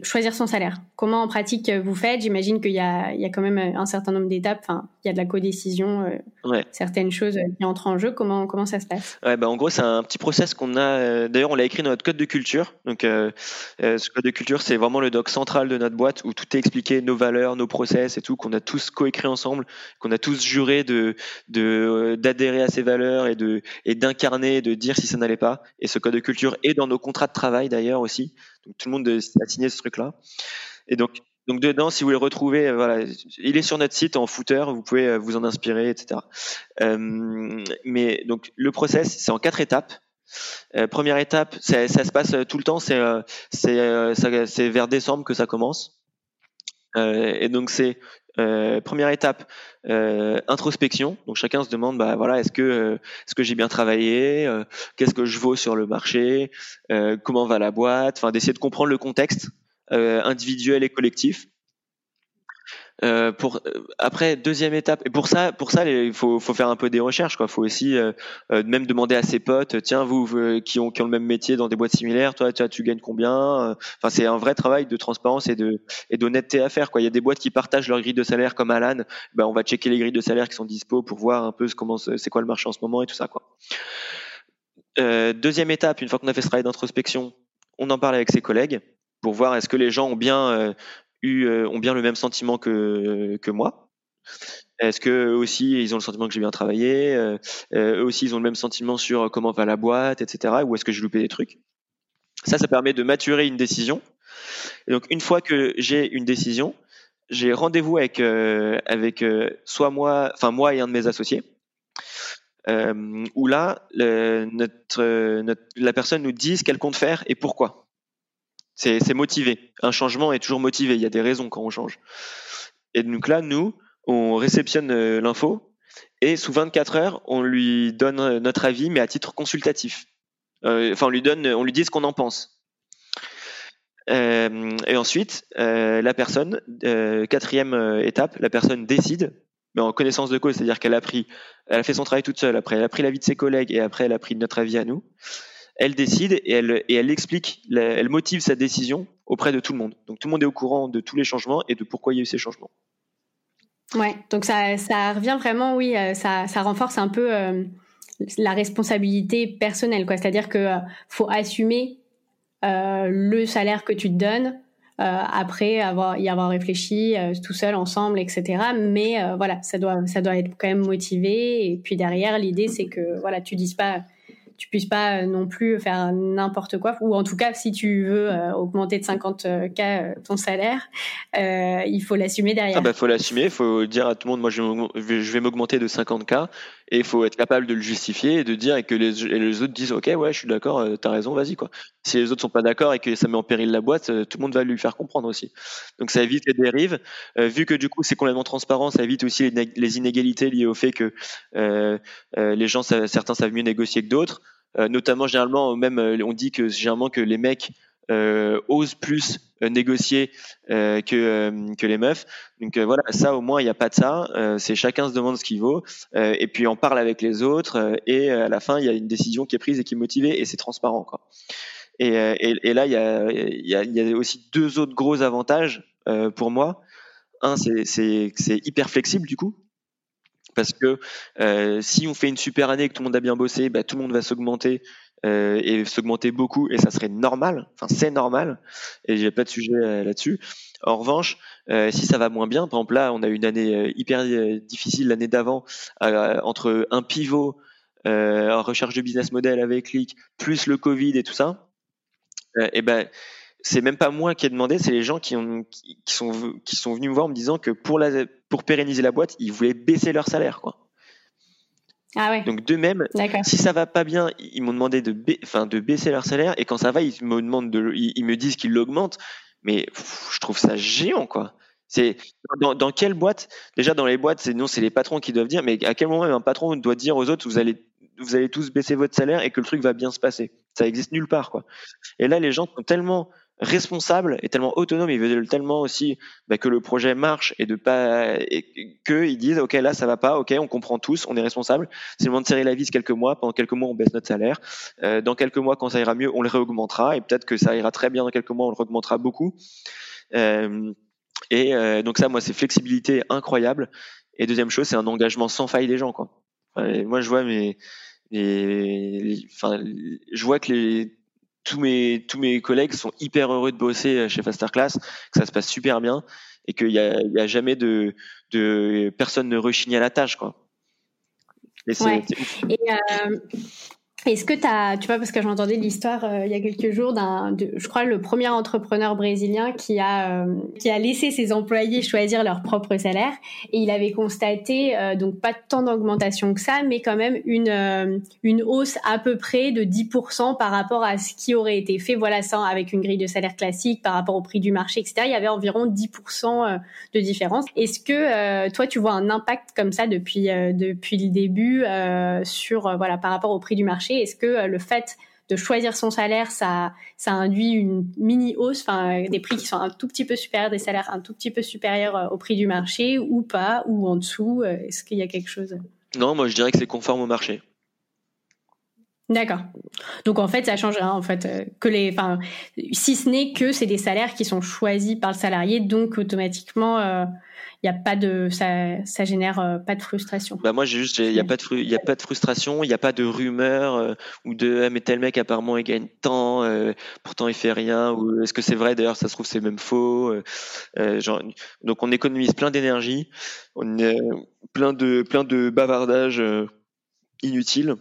choisir son salaire? Comment en pratique vous faites? J'imagine qu'il y, y a, quand même un certain nombre d'étapes. Enfin, il y a de la codécision, ouais. certaines choses qui entrent en jeu. Comment, comment ça se passe? Ouais, bah En gros, c'est un petit process qu'on a. D'ailleurs, on l'a écrit dans notre code de culture. Donc, ce code de culture, c'est vraiment le doc central de notre boîte où tout est expliqué, nos valeurs, nos process et tout, qu'on a tous coécrit ensemble, qu'on a tous juré de d'adhérer à ces valeurs et de et d'incarner de dire si ça n'allait pas. Et ce code de culture est dans nos contrats de travail d'ailleurs aussi. Donc tout le monde a signé ce truc-là. Et donc, donc dedans, si vous le retrouvez, euh, voilà, il est sur notre site en footer, vous pouvez euh, vous en inspirer, etc. Euh, mais donc le process, c'est en quatre étapes. Première étape, ça se passe tout le temps, c'est vers décembre que ça commence. Et donc c'est euh, première étape, euh, introspection. Donc chacun se demande, bah voilà, est-ce que euh, est-ce que j'ai bien travaillé, qu'est-ce que je vaux sur le marché, comment va la boîte, enfin d'essayer de comprendre le contexte individuel et collectif. Euh, pour euh, après deuxième étape et pour ça pour ça il faut, faut faire un peu des recherches quoi. Faut aussi euh, euh même demander à ses potes tiens vous, qui ont qui ont le même métier dans des boîtes similaires toi tu, gagnes combien enfin c'est un vrai travail de transparence et de et d'honnêteté à faire quoi. Il y a des boîtes qui partagent leur grille de salaire comme Alan. Ben on va checker les grilles de salaire qui sont dispo pour voir un peu comment c'est quoi le marché en ce moment et tout ça quoi. Deuxième étape, une fois qu'on a fait ce travail d'introspection, on en parle avec ses collègues pour voir est-ce que les gens ont bien eu, ont bien le même sentiment que, que moi. Est-ce que aussi ils ont le sentiment que j'ai bien travaillé Eux aussi ils ont le même sentiment sur comment va la boîte, etc. Ou est-ce que j'ai loupé des trucs? Ça, ça permet de maturer une décision. Donc une fois que j'ai une décision, j'ai rendez-vous avec avec soit moi, enfin moi et un de mes associés euh, où là, notre, la personne nous dit ce qu'elle compte faire et pourquoi. C'est motivé. Un changement est toujours motivé. Il y a des raisons quand on change. Et donc là, nous, on réceptionne euh, l'info et sous 24 heures, on lui donne notre avis, mais à titre consultatif. Euh, enfin, on lui donne, on lui dit ce qu'on en pense. Euh, et ensuite, euh, la personne, euh, quatrième étape, la personne décide mais en connaissance de cause, c'est-à-dire qu'elle a a fait son travail toute seule, après elle a pris l'avis de ses collègues et après elle a pris notre avis à nous. Elle décide et elle, explique, elle motive sa décision auprès de tout le monde. Donc tout le monde est au courant de tous les changements et de pourquoi il y a eu ces changements. Ouais, donc ça, revient vraiment, oui, euh, ça, renforce un peu euh, la responsabilité personnelle, quoi. C'est-à-dire que euh, faut assumer le salaire que tu te donnes, après avoir y avoir réfléchi tout seul ensemble etc mais voilà ça doit ça doit être quand même motivé et puis derrière l'idée c'est que voilà tu dises pas tu puisses pas non plus faire n'importe quoi ou en tout cas si tu veux augmenter de 50 k ton salaire euh, il faut l'assumer derrière. Ah bah faut l'assumer, faut dire à tout le monde moi je vais m'augmenter de 50 k et il faut être capable de le justifier et de dire et que les, les autres disent ok ouais je suis d'accord euh, t'as raison vas-y quoi. Si les autres sont pas d'accord et que ça met en péril la boîte euh, tout le monde va lui faire comprendre aussi. Donc ça évite les dérives. Euh, vu que du coup c'est complètement transparent ça évite aussi les, inégalités liées au fait que les gens certains savent mieux négocier que d'autres. Notamment généralement même on dit que généralement que les mecs osent plus euh, négocier euh, que, que les meufs. Donc voilà, ça au moins il n'y a pas de ça. c'est chacun se demande ce qu'il vaut et puis on parle avec les autres et à la fin il y a une décision qui est prise et qui est motivée et c'est transparent quoi. Et, et, là il y a, y, a, y a aussi deux autres gros avantages pour moi. Un c'est hyper flexible du coup parce que si on fait une super année et que tout le monde a bien bossé, bah, tout le monde va s'augmenter euh, et s'augmenter beaucoup et ça serait normal. Enfin, c'est normal et j'ai pas de sujet euh, là-dessus. En revanche, euh, si ça va moins bien, par exemple là, on a eu une année hyper difficile l'année d'avant entre un pivot en recherche de business model avec Click, plus le Covid et tout ça. et ben c'est même pas moi qui ai demandé, c'est les gens qui, ont, qui, sont, qui sont venus me voir en me disant que pour, la, pour pérenniser la boîte, ils voulaient baisser leur salaire. Quoi. Ah ouais. Donc d'eux-mêmes, si ça va pas bien, ils m'ont demandé de, enfin, de baisser leur salaire et quand ça va, ils me demandent de, ils, me disent qu'ils l'augmentent. Mais je trouve ça géant quoi. C'est dans, dans, quelle boîte Déjà dans les boîtes, c'est non, c'est les patrons qui doivent dire. Mais à quel moment un patron doit dire aux autres vous allez vous allez tous baisser votre salaire et que le truc va bien se passer? Ça existe nulle part quoi. Et là, les gens sont tellement responsable et tellement autonome, ils veulent tellement aussi bah, que le projet marche et de pas et qu'ils disent ok là ça va pas, ok on comprend tous, on est responsable, c'est le moment de serrer la vis quelques mois, pendant quelques mois on baisse notre salaire, euh, dans quelques mois quand ça ira mieux on le réaugmentera. Et peut-être que ça ira très bien dans quelques mois on le réaugmentera beaucoup. Euh, et euh, donc ça moi c'est flexibilité incroyable. Et deuxième chose c'est un engagement sans faille des gens quoi. moi je vois mes, enfin je vois que les tous mes tous mes collègues sont hyper heureux de bosser euh, chez Fasterclass, que ça se passe super bien et qu'il y a, y a jamais de, de personne ne rechigne à la tâche quoi. Et, et euh, est-ce que tu as, tu vois, parce que j'entendais l'histoire euh, il y a quelques jours d'un, je crois, le premier entrepreneur brésilien qui a, euh, qui a laissé ses employés choisir leur propre salaire et il avait constaté, euh, donc pas tant d'augmentation que ça, mais quand même une, une hausse à peu près de 10% par rapport à ce qui aurait été fait, voilà, ça, avec une grille de salaire classique par rapport au prix du marché, etc. Il y avait environ 10% de différence. Est-ce que toi, tu vois un impact comme ça depuis, depuis le début sur, voilà, par rapport au prix du marché? Est-ce que euh, le fait de choisir son salaire, ça, ça induit une mini hausse, enfin des prix qui sont un tout petit peu supérieurs, des salaires un tout petit peu supérieurs euh, au prix du marché ou pas, ou en dessous euh, Est-ce qu'il y a quelque chose? Non, moi je dirais que c'est conforme au marché. D'accord. Donc en fait, ça change rien en fait euh, que les, enfin, si ce n'est que c'est des salaires qui sont choisis par le salarié, donc automatiquement, euh, n'y a pas de, ça, ça génère euh, pas de frustration. Bah moi j'ai juste, il y a pas de, y a pas de frustration, il n'y a pas de rumeur ou de ah, mais tel mec apparemment il gagne tant, pourtant il fait rien ou est-ce que c'est vrai? D'ailleurs ça se trouve c'est même faux. genre, donc on économise plein d'énergie, on est plein de plein de bavardages inutiles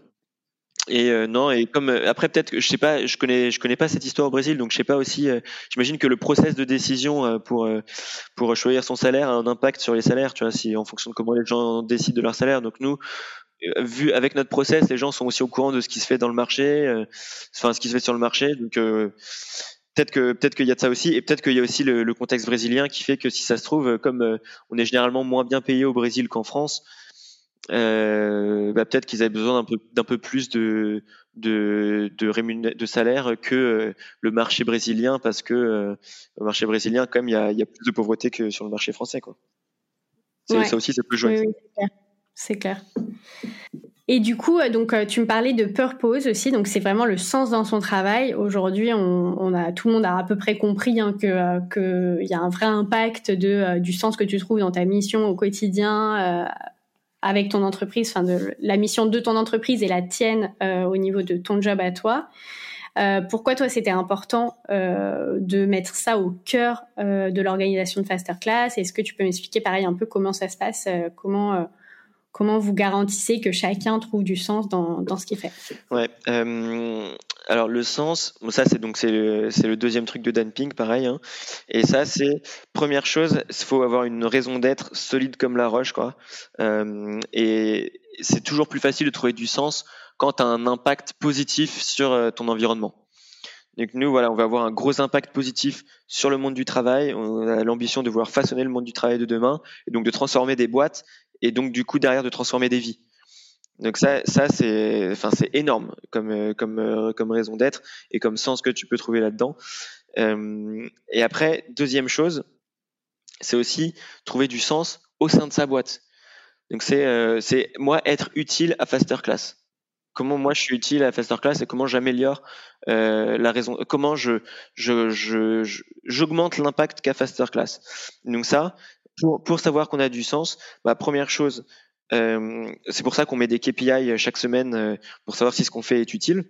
et euh, non, et comme euh, après peut-être que je sais pas, je connais je connais pas cette histoire au Brésil, donc je sais pas aussi. Euh, j'imagine que le process de décision pour pour choisir son salaire a un impact sur les salaires, tu vois, si en fonction de comment les gens décident de leur salaire. Donc nous, vu avec notre process, les gens sont aussi au courant de ce qui se fait dans le marché, enfin ce qui se fait sur le marché. Donc peut-être que peut-être qu'il y a de ça aussi, et peut-être qu'il y a aussi le, le, contexte brésilien qui fait que si ça se trouve, comme on est généralement moins bien payé au Brésil qu'en France euh, bah, peut-être qu'ils avaient besoin d'un peu, d'un peu plus de, de, de, de salaire que euh, le marché brésilien, parce que euh, le marché brésilien, quand même, il y a, y a, plus de pauvreté que sur le marché français. Quoi. Ça aussi, ça peut jouer. c'est clair. Et du coup, donc tu me parlais de purpose aussi, donc c'est vraiment le sens dans son travail. Aujourd'hui, on, on, a tout le monde a à peu près compris hein, que qu'il y a un vrai impact de du sens que tu trouves dans ta mission au quotidien avec ton entreprise, enfin de la mission de ton entreprise et la tienne euh, au niveau de ton job à toi. Euh, pourquoi toi c'était important euh, de mettre ça au cœur euh, de l'organisation de Faster Class? Est-ce que tu peux m'expliquer pareil un peu comment ça se passe, euh, comment euh, comment vous garantissez que chacun trouve du sens dans, ce qu'il fait? Ouais. alors le sens, ça c'est donc c'est le, le, deuxième truc de Dan Pink, pareil. Hein. Et ça c'est première chose, il faut avoir une raison d'être solide comme la roche, quoi. Euh, et c'est toujours plus facile de trouver du sens quand tu as un impact positif sur euh, ton environnement. Donc nous, voilà, on va avoir un gros impact positif sur le monde du travail. On a l'ambition de vouloir façonner le monde du travail de demain et donc de transformer des boîtes et donc du coup derrière de transformer des vies. Donc ça, ça c'est, enfin c'est énorme comme euh, comme euh, comme raison d'être et comme sens que tu peux trouver là-dedans. Euh, et après, deuxième chose, c'est aussi trouver du sens au sein de sa boîte. Donc c'est euh, c'est moi être utile à Faster Class. Comment moi je suis utile à Faster Class et comment j'améliore euh, la raison, comment je je j'augmente l'impact qu'a Faster Class. Donc ça, pour, pour savoir qu'on a du sens, ma première chose, euh, c'est pour ça qu'on met des KPI chaque semaine euh, pour savoir si ce qu'on fait est utile.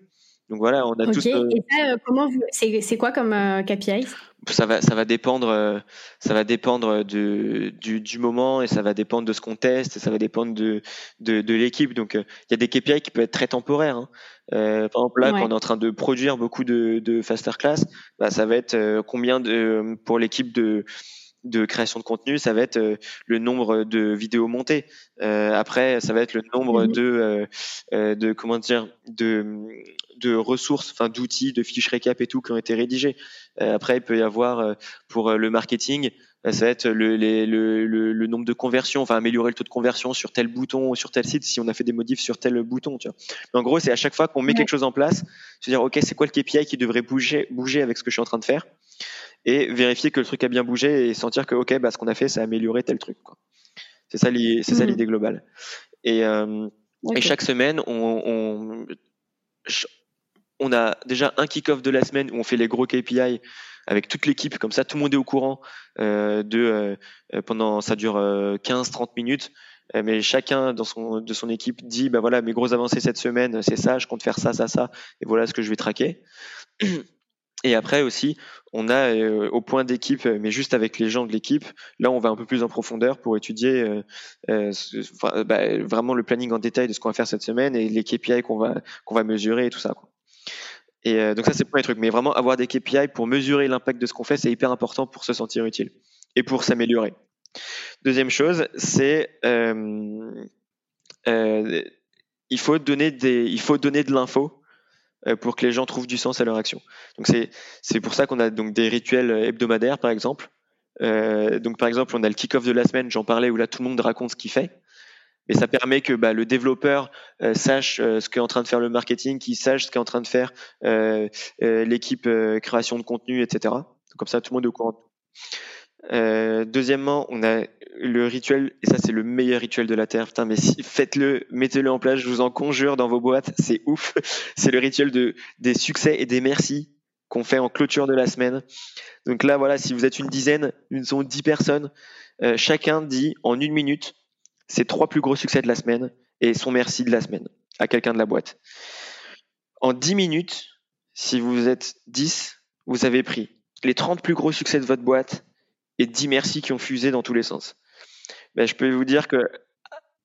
Donc voilà, on a tous. Et ça, euh, comment vous... c'est quoi comme euh, KPI Ça va, ça va dépendre, ça va dépendre de, du, du, moment et ça va dépendre de ce qu'on teste et ça va dépendre de, de, de l'équipe. Donc il y a des KPI qui peuvent être très temporaires. Hein. Euh, par exemple là, quand on est en train de produire beaucoup de, de faster class, bah, ça va être combien de pour l'équipe de de création de contenu, ça va être euh, le nombre de vidéos montées. Euh, après, ça va être le nombre mhm. de, euh, de comment dire, de, de ressources, enfin d'outils, de fiches récap et tout qui ont été rédigés. après, il peut y avoir pour le marketing, ça va être le, le, le, le, nombre de conversions, enfin améliorer le taux de conversion sur tel bouton ou sur tel site si on a fait des modifs sur tel bouton. Tu vois. en gros, c'est à chaque fois qu'on met quelque chose en place, se dire ok, c'est quoi le KPI qui devrait bouger, bouger avec ce que je suis en train de faire et vérifier que le truc a bien bougé et sentir que ok bah ce qu'on a fait ça a amélioré tel truc c'est ça c'est ça mhm. l'idée globale et, euh, et chaque semaine on, on, on a déjà un kick-off de la semaine où on fait les gros KPI avec toute l'équipe comme ça tout le monde est au courant euh, de euh, pendant ça dure 15-30 euh, minutes euh, mais chacun dans son de son équipe dit bah voilà mes grosses avancées cette semaine c'est ça je compte faire ça ça ça et voilà ce que je vais traquer et après aussi, on a euh, au point d'équipe, euh, mais juste avec les gens de l'équipe, là on va un peu plus en profondeur pour étudier euh, euh bah, vraiment le planning en détail de ce qu'on va faire cette semaine et les KPI qu'on va qu'on va mesurer et tout ça. Quoi. Et donc ça c'est le premier truc, mais vraiment avoir des KPI pour mesurer l'impact de ce qu'on fait, c'est hyper important pour se sentir utile et pour s'améliorer. Deuxième chose, c'est il faut donner il faut donner de l'info euh, pour que les gens trouvent du sens à leur action. Donc c'est pour ça qu'on a donc des rituels hebdomadaires par exemple. Euh, donc par exemple on a le kick-off de la semaine, j'en parlais où là tout le monde raconte ce qu'il fait. Et ça permet que bah, le développeur euh, sache euh, ce qu'est en train de faire le marketing, qu'il sache ce qu'est en train de faire l'équipe création de contenu, etc. Comme ça tout le monde est au courant. deuxièmement, on a le rituel, et ça c'est le meilleur rituel de la Terre, putain, mais si, faites-le, mettez-le en place, je vous en conjure dans vos boîtes, c'est ouf. c'est le rituel de, des succès et des merci qu'on fait en clôture de la semaine. Donc là, voilà, si vous êtes une dizaine, une sont dix personnes, euh, chacun dit en une minute ses trois plus gros succès de la semaine et son merci de la semaine à quelqu'un de la boîte. En dix minutes, si vous êtes 10, vous avez pris les 30 plus gros succès de votre boîte et 10 merci qui ont fusé dans tous les sens. Ben, je peux vous dire que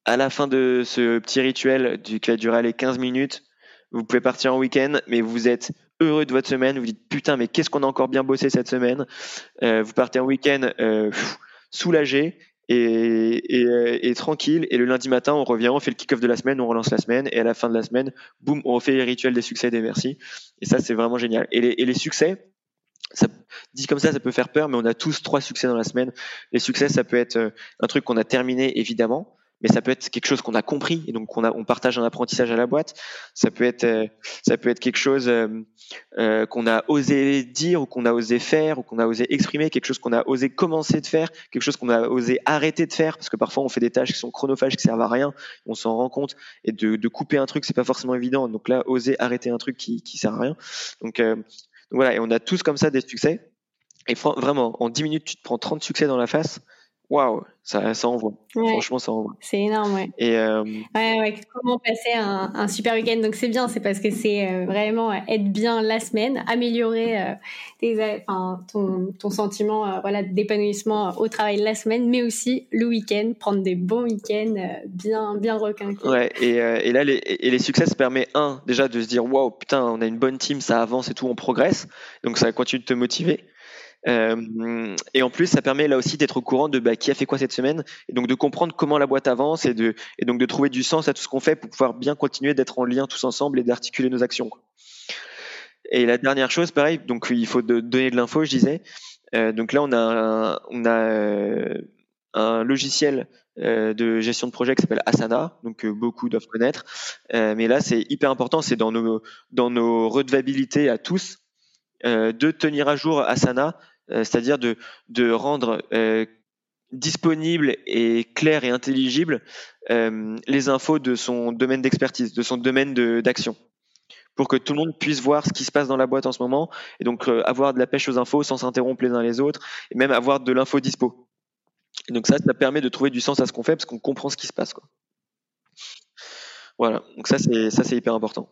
à la fin de ce petit rituel qui va durer les 15 minutes, vous pouvez partir en week-end, mais vous êtes heureux de votre semaine. Vous dites putain, mais qu'est-ce qu'on a encore bien bossé cette semaine? Euh, vous partez en week-end euh, soulagé et, euh, et, tranquille. Et le lundi matin, on revient, on fait le kick-off de la semaine, on relance la semaine. Et à la fin de la semaine, boum, on refait les rituels des succès et des merci. Et ça, c'est vraiment génial. Et les, et les succès, ça, dit comme ça, ça peut faire peur, mais on a tous trois succès dans la semaine. Les succès, ça peut être euh, un truc qu'on a terminé, évidemment, mais ça peut être quelque chose qu'on a compris et donc on, a, on partage un apprentissage à la boîte. Ça peut être, euh, ça peut être quelque chose euh, qu'on a osé dire ou qu'on a osé faire ou qu'on a osé exprimer, quelque chose qu'on a osé commencer de faire, quelque chose qu'on a osé arrêter de faire parce que parfois on fait des tâches qui sont chronophages qui servent à rien, on s'en rend compte et de, de couper un truc c'est pas forcément évident. Donc là, oser arrêter un truc qui, qui sert à rien. Donc voilà, et on a tous comme ça des succès. Et vraiment, en 10 minutes, tu te prends 30 succès dans la face. Waouh, ça, ça envoie. Franchement, ça envoie. C'est énorme, ouais. Et euh... ouais, ouais, comment passer un, un super week-end? Donc c'est bien, c'est parce que c'est euh, vraiment être bien la semaine, améliorer euh, tes, enfin, ton, ton sentiment euh, voilà, d'épanouissement au travail la semaine, mais aussi le week-end, prendre des bons week-ends bien, bien requinqués. Ouais, et, et là, les, et les succès, ça permet, un, déjà de se dire, waouh, putain, on a une bonne team, ça avance et tout, on progresse. Donc ça continue de te motiver. Euh, et en plus, ça permet là aussi d'être au courant de bah, qui a fait quoi cette semaine, et donc de comprendre comment la boîte avance et, de, et donc de trouver du sens à tout ce qu'on fait pour pouvoir bien continuer d'être en lien tous ensemble et d'articuler nos actions. Et la dernière chose, pareil, donc il faut donner de l'info, je disais. Euh, donc là, on a un, euh, logiciel de gestion de projet qui s'appelle Asana, donc beaucoup doivent connaître. mais là, c'est hyper important, c'est dans nos, dans nos redevabilités à tous de tenir à jour Asana c'est-à-dire de, rendre euh, disponible et clair et intelligible euh, les infos de son domaine d'expertise, de son domaine d'action pour que tout le monde puisse voir ce qui se passe dans la boîte en ce moment et donc avoir de la pêche aux infos sans s'interrompre les uns les autres et même avoir de l'info dispo. Donc ça, ça permet de trouver du sens à ce qu'on fait parce qu'on comprend ce qui se passe. Voilà, donc ça c'est hyper important.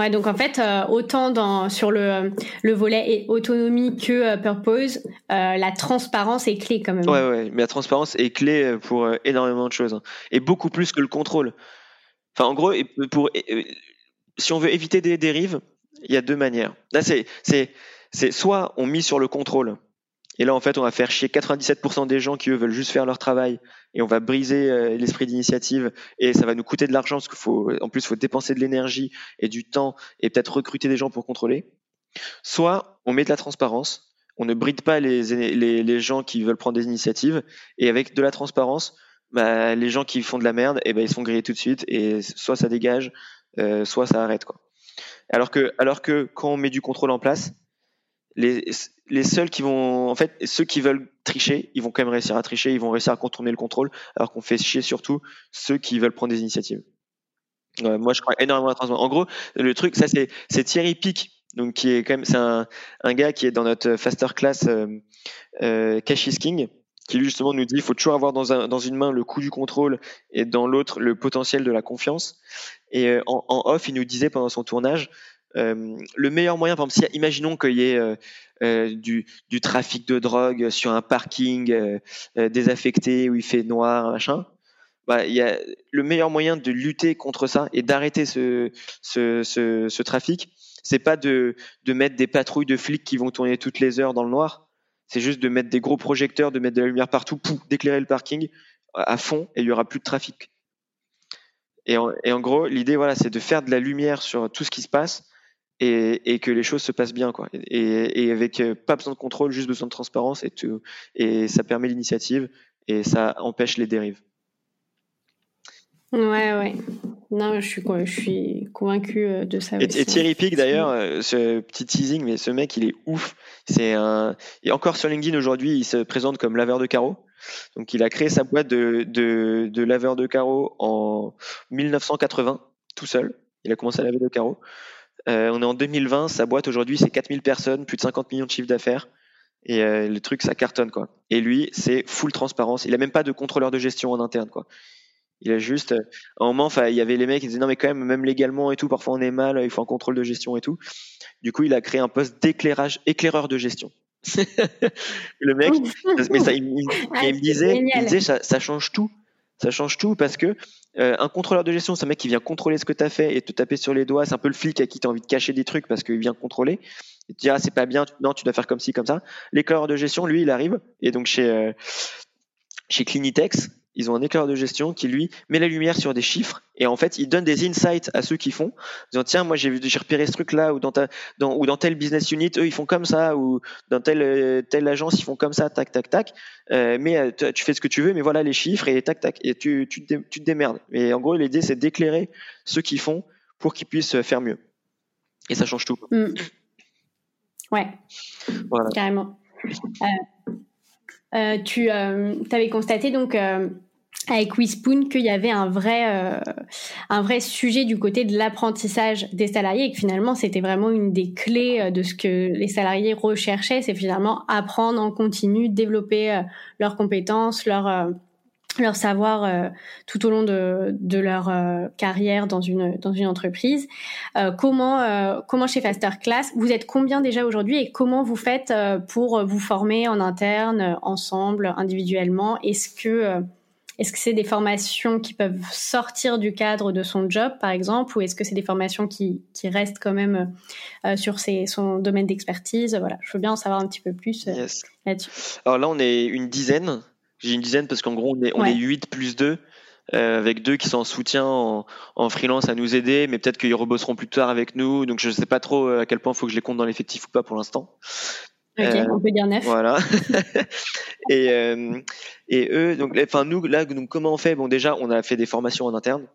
Ouais, donc en fait, euh, autant dans, sur le, le volet autonomie que euh, purpose, euh, la transparence est clé quand même. Ouais, ouais, mais la transparence est clé pour énormément de choses. Hein. et beaucoup plus que le contrôle. En gros, si on veut éviter des dérives, il y a deux manières. Là, c'est soit on mise sur le contrôle, et là, en fait, on va faire chier 97% des gens qui, eux, veulent juste faire leur travail et on va briser euh, l'esprit d'initiative et ça va nous coûter de l'argent parce qu'il faut, en plus, faut dépenser de l'énergie et du temps et peut-être recruter des gens pour contrôler. Soit on met de la transparence, on ne bride pas les, les, les gens qui veulent prendre des initiatives et avec de la transparence, bah, les gens qui font de la merde, et eh ben, ils sont grillés tout de suite et soit ça dégage, euh, soit ça arrête. Quoi. Alors, que, alors que quand on met du contrôle en place, les, les seuls qui vont, en fait, ceux qui veulent tricher, ils vont quand même réussir à tricher, ils vont réussir à contourner le contrôle, alors qu'on fait chier surtout ceux qui veulent prendre des initiatives. moi, je crois énormément à la transparence. En gros, le truc, ça, c'est, c'est Thierry Pic, donc qui est quand même, c'est un, un gars qui est dans notre faster class euh, euh, Cash is King, qui lui justement nous dit, il faut toujours avoir dans, un, dans une main le coût du contrôle et dans l'autre le potentiel de la confiance. Et euh, en, en, off, il nous disait pendant son tournage, euh, le meilleur moyen, par exemple, imaginons qu'il y ait euh, euh, du, trafic de drogue sur un parking désaffecté où il fait noir, machin, bah, le meilleur moyen de lutter contre ça et d'arrêter ce, ce, trafic, c'est pas de, mettre des patrouilles de flics qui vont tourner toutes les heures dans le noir, c'est juste de mettre des gros projecteurs, de mettre de la lumière partout, d'éclairer le parking à fond et il y aura plus de trafic. Et en, et en gros, l'idée, voilà, c'est de faire de la lumière sur tout ce qui se passe et, et, que les choses se passent bien quoi. Et, et, avec euh, pas besoin de contrôle, juste besoin de transparence et tout, et ça permet l'initiative et ça empêche les dérives. Ouais ouais. Non, je suis je suis convaincu euh, de ça. Et, et Thierry Pic d'ailleurs, euh, ce petit teasing, mais ce mec il est ouf. C'est un et encore sur LinkedIn aujourd'hui, il se présente comme laveur de carreaux. Donc il a créé sa boîte de, de, de laveur de carreaux en 1980, tout seul. Il a commencé à laver de carreaux. Euh, on est en 2020, sa boîte aujourd'hui c'est 4000 personnes, plus de 50 millions de chiffres d'affaires. Et euh, le truc, ça cartonne quoi. Et lui, c'est full transparence. Il a même pas de contrôleur de gestion en interne quoi. Il a juste, euh, un moment, il y avait les mecs qui disaient non mais quand même, même légalement et tout, parfois on est mal, il faut un contrôle de gestion et tout. Du coup, il a créé un poste d'éclairage, éclaireur de gestion. le mec, mais ça, il, me disait, il disait ça, ça, change tout. Ça change tout parce que euh, un contrôleur de gestion, c'est un mec qui vient contrôler ce que tu as fait et te taper sur les doigts. C'est un peu le flic à qui tu envie de cacher des trucs parce qu'il vient contrôler. Et te dire, ah, c'est pas bien, non, tu dois faire comme ci, comme ça. L'éclaireur de gestion, lui, il arrive. Et donc, chez, euh, chez Clinitex, ils ont un éclaireur de gestion qui lui met la lumière sur des chiffres et en fait il donne des insights à ceux qui font. Disant tiens moi j'ai repéré ce truc là ou dans ta dans ou dans tel business unit eux ils font comme ça ou dans telle telle agence ils font comme ça tac tac tac. Euh, mais euh, tu fais ce que tu veux mais voilà les chiffres et tac tac. Et tu tu te, tu te démerdes. Et en gros l'idée c'est d'éclairer ceux qui font pour qu'ils puissent faire mieux. Et ça change tout. Mm. ouais. Voilà. carrément. Euh, euh, tu euh, avais constaté donc euh, avec Wispoon qu'il y avait un vrai, un vrai sujet du côté de l'apprentissage des salariés et que finalement c'était vraiment une des clés de ce que les salariés recherchaient, c'est finalement apprendre en continu, développer leurs compétences, leur leur savoir euh, tout au long de, de leur euh, carrière dans une dans une entreprise. Euh, comment comment chez Faster Class vous êtes combien déjà aujourd'hui et comment vous faites pour vous former en interne, ensemble, individuellement? Est-ce que est-ce que c'est des formations qui peuvent sortir du cadre de son job, par exemple, ou est-ce que c'est des formations qui, qui restent quand même sur ses, son domaine d'expertise? Voilà, je veux bien en savoir un petit peu plus là-dessus. Alors là, on est une dizaine j'ai une dizaine parce qu'en gros, on est, on est 8 plus 2, euh, avec deux qui sont en soutien en, en freelance à nous aider, mais peut-être qu'ils rebosseront plus tard avec nous. Donc je ne sais pas trop euh, à quel point il faut que je les compte dans l'effectif ou pas pour l'instant. Ok, euh, on peut dire neuf. Voilà. et, euh, et eux, donc, enfin nous, là, donc comment on fait? Bon, déjà, on a fait des formations en interne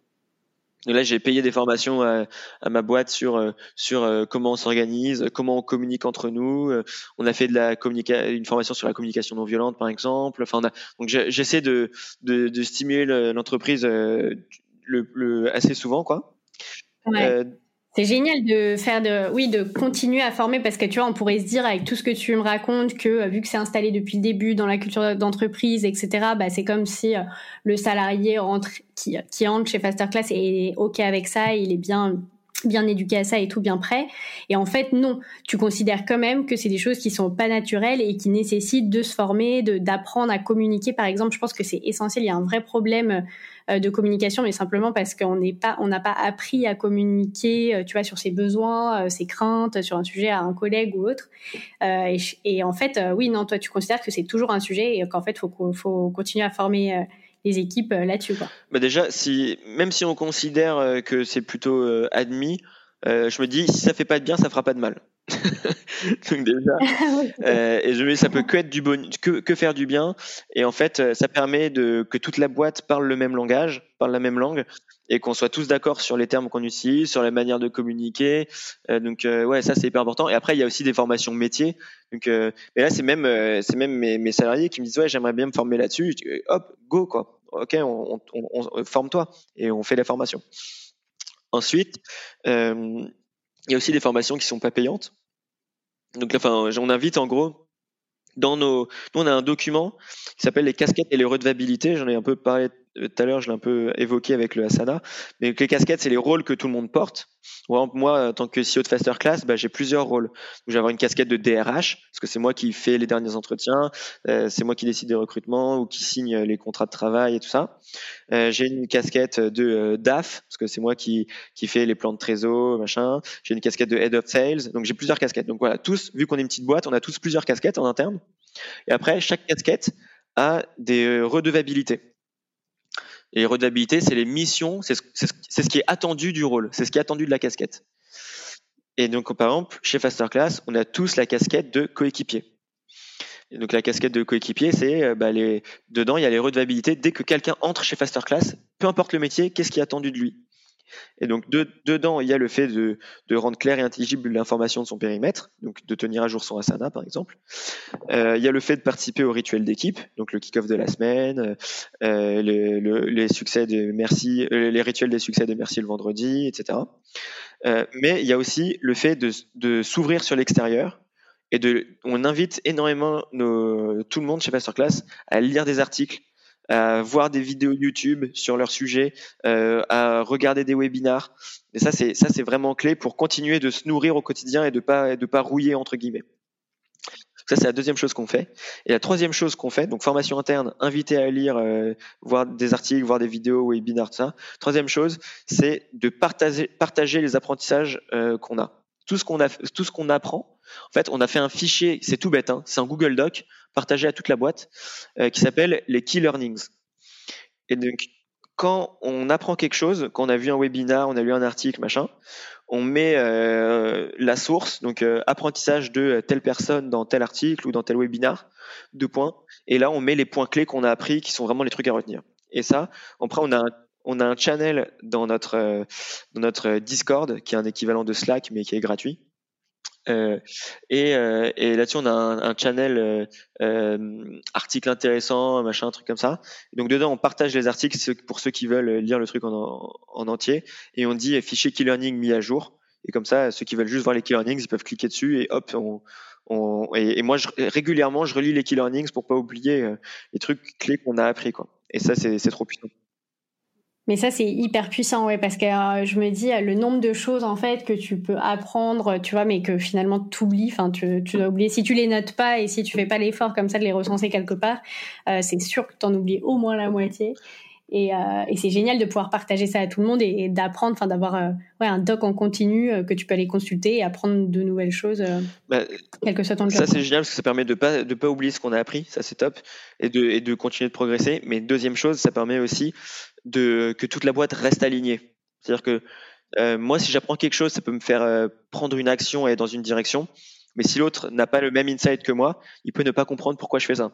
là, j'ai payé des formations à, ma boîte sur euh, sur euh, comment on s'organise, comment on communique entre nous. Euh, on a fait de la une formation sur la communication non violente, par exemple. Enfin, donc j'essaie de, de, de stimuler l'entreprise le, le, assez souvent, quoi. Ouais. C'est génial de faire de, oui, de continuer à former parce que tu vois, on pourrait se dire avec tout ce que tu me racontes que euh, vu que c'est installé depuis le début dans la culture d'entreprise, etc. Bah, c'est comme si euh, le salarié rentre, qui, qui entre chez Faster Class est ok avec ça, il est bien bien éduqué à ça et tout bien prêt. Et en fait, non. Tu considères quand même que c'est des choses qui sont pas naturelles et qui nécessitent de se former, de d'apprendre à communiquer. Par exemple, je pense que c'est essentiel. Il y a un vrai problème de communication, mais simplement parce qu'on n'est pas, on n'a pas appris à communiquer, euh, tu vois, sur ses besoins, euh, ses craintes, sur un sujet à un collègue ou autre. Et, en fait, oui, non, toi, tu considères que c'est toujours un sujet et qu'en fait, faut, faut continuer à former les équipes là-dessus. Bah déjà, si, même si on considère que c'est plutôt admis, je me dis, si ça fait pas de bien, ça fera pas de mal. Donc déjà, euh, et je me dis, ça peut que être du bon, que, que, faire du bien. Et en fait, euh, ça permet de que toute la boîte parle le même langage, parle la même langue, et qu'on soit tous d'accord sur les termes qu'on utilise, sur la manière de communiquer. Euh, donc euh, ouais, ça c'est hyper important. Et après, il y a aussi des formations métiers. Donc, mais là, c'est même, c'est même mes, mes, salariés qui me disent ouais, j'aimerais bien me former là-dessus. Hop, go quoi. Ok, on, on, on, forme-toi et on fait la formation. Ensuite. Euh, il y a aussi des formations qui sont pas payantes. Donc, enfin, on invite en gros dans nos, nous on a un document qui s'appelle les casquettes et les redevabilités. J'en ai un peu parlé tout à l'heure, je l'ai un peu évoqué avec le Asana. Mais les casquettes, c'est les rôles que tout le monde porte. Moi, en tant que CEO de Faster Class, bah, j'ai plusieurs rôles. Je vais avoir une casquette de DRH, parce que c'est moi qui fais les derniers entretiens, euh, c'est moi qui décide des recrutements ou qui signe les contrats de travail et tout ça. Euh, j'ai une casquette de euh, DAF, parce que c'est moi qui, qui fais les plans de trésor, machin. J'ai une casquette de Head of Sales. Donc j'ai plusieurs casquettes. Donc voilà, tous, vu qu'on est une petite boîte, on a tous plusieurs casquettes en interne. Et après, chaque casquette a des redevabilités. Et redevabilité, c'est les missions, c'est ce, qui est attendu du rôle, c'est ce qui est attendu de la casquette. Et donc, par exemple, chez Fasterclass, on a tous la casquette de coéquipier. Et donc, la casquette de coéquipier, c'est euh, bah, dedans, il y a les redevabilités. Dès que quelqu'un entre chez Fasterclass, peu importe le métier, qu'est-ce qui est attendu de lui? Et donc dedans, il y a le fait de, rendre clair et intelligible l'information de son périmètre, donc de tenir à jour son Asana par exemple. Euh, il y a le fait de participer au rituel d'équipe, donc le kick-off de la semaine, euh, les succès de merci, euh, les rituels des succès de merci le vendredi, etc. mais il y a aussi le fait de, s'ouvrir sur l'extérieur et on invite énormément tout le monde chez Masterclass à lire des articles, à voir des vidéos YouTube sur leur sujet, euh, à regarder des webinars. Et ça, c'est ça, c'est vraiment clé pour continuer de se nourrir au quotidien et de pas de pas rouiller entre guillemets. Ça, c'est la deuxième chose qu'on fait. Et la troisième chose qu'on fait, donc formation interne, inviter à lire, euh, voir des articles, voir des vidéos, webinars, tout ça. Troisième chose, c'est de partager, partager les apprentissages euh, qu'on a. Tout ce qu'on a, tout ce qu'on apprend. En fait, on a fait un fichier, c'est tout bête, hein, c'est un Google Doc partagé à toute la boîte, euh, qui s'appelle les Key Learnings. Et donc, quand on apprend quelque chose, quand on a vu un webinar, on a lu un article, machin, on met euh, la source, donc euh, apprentissage de telle personne dans tel article ou dans tel webinar, deux points, et là on met les points clés qu'on a appris, qui sont vraiment les trucs à retenir. Et ça, après on a un, on a un channel dans notre dans notre Discord qui est un équivalent de Slack mais qui est gratuit. Euh, et, euh, et là-dessus, on a un, un channel euh, euh, article intéressant, machin, un truc comme ça. donc dedans, on partage les articles pour ceux qui veulent lire le truc en, en entier. Et on dit fichier key learning mis à jour. Et comme ça, ceux qui veulent juste voir les key learnings, ils peuvent cliquer dessus et hop, on, on et, moi, je, régulièrement, je relis les key learnings pour pas oublier les trucs clés qu'on a appris, quoi. Et ça, c'est trop puissant. Mais ça, c'est hyper puissant, ouais, parce que euh, je me dis euh, le nombre de choses en fait que tu peux apprendre, tu vois, mais que finalement tu oublies. Enfin, tu, tu, dois oublier. Si tu les notes pas et si tu fais pas l'effort comme ça de les recenser quelque part, euh, c'est sûr que tu en oublies au moins la moitié. Et, et c'est génial de pouvoir partager ça à tout le monde et, d'apprendre, enfin d'avoir ouais, un doc en continu que tu peux aller consulter et apprendre de nouvelles choses, bah, quel que soit ton. Ça c'est génial parce que ça permet de pas de pas oublier ce qu'on a appris, ça c'est top, et de et de continuer de progresser. Mais deuxième chose, ça permet aussi de que toute la boîte reste alignée. C'est-à-dire que moi, si j'apprends quelque chose, ça peut me faire prendre une action et dans une direction. Mais si l'autre n'a pas le même insight que moi, il peut ne pas comprendre pourquoi je fais ça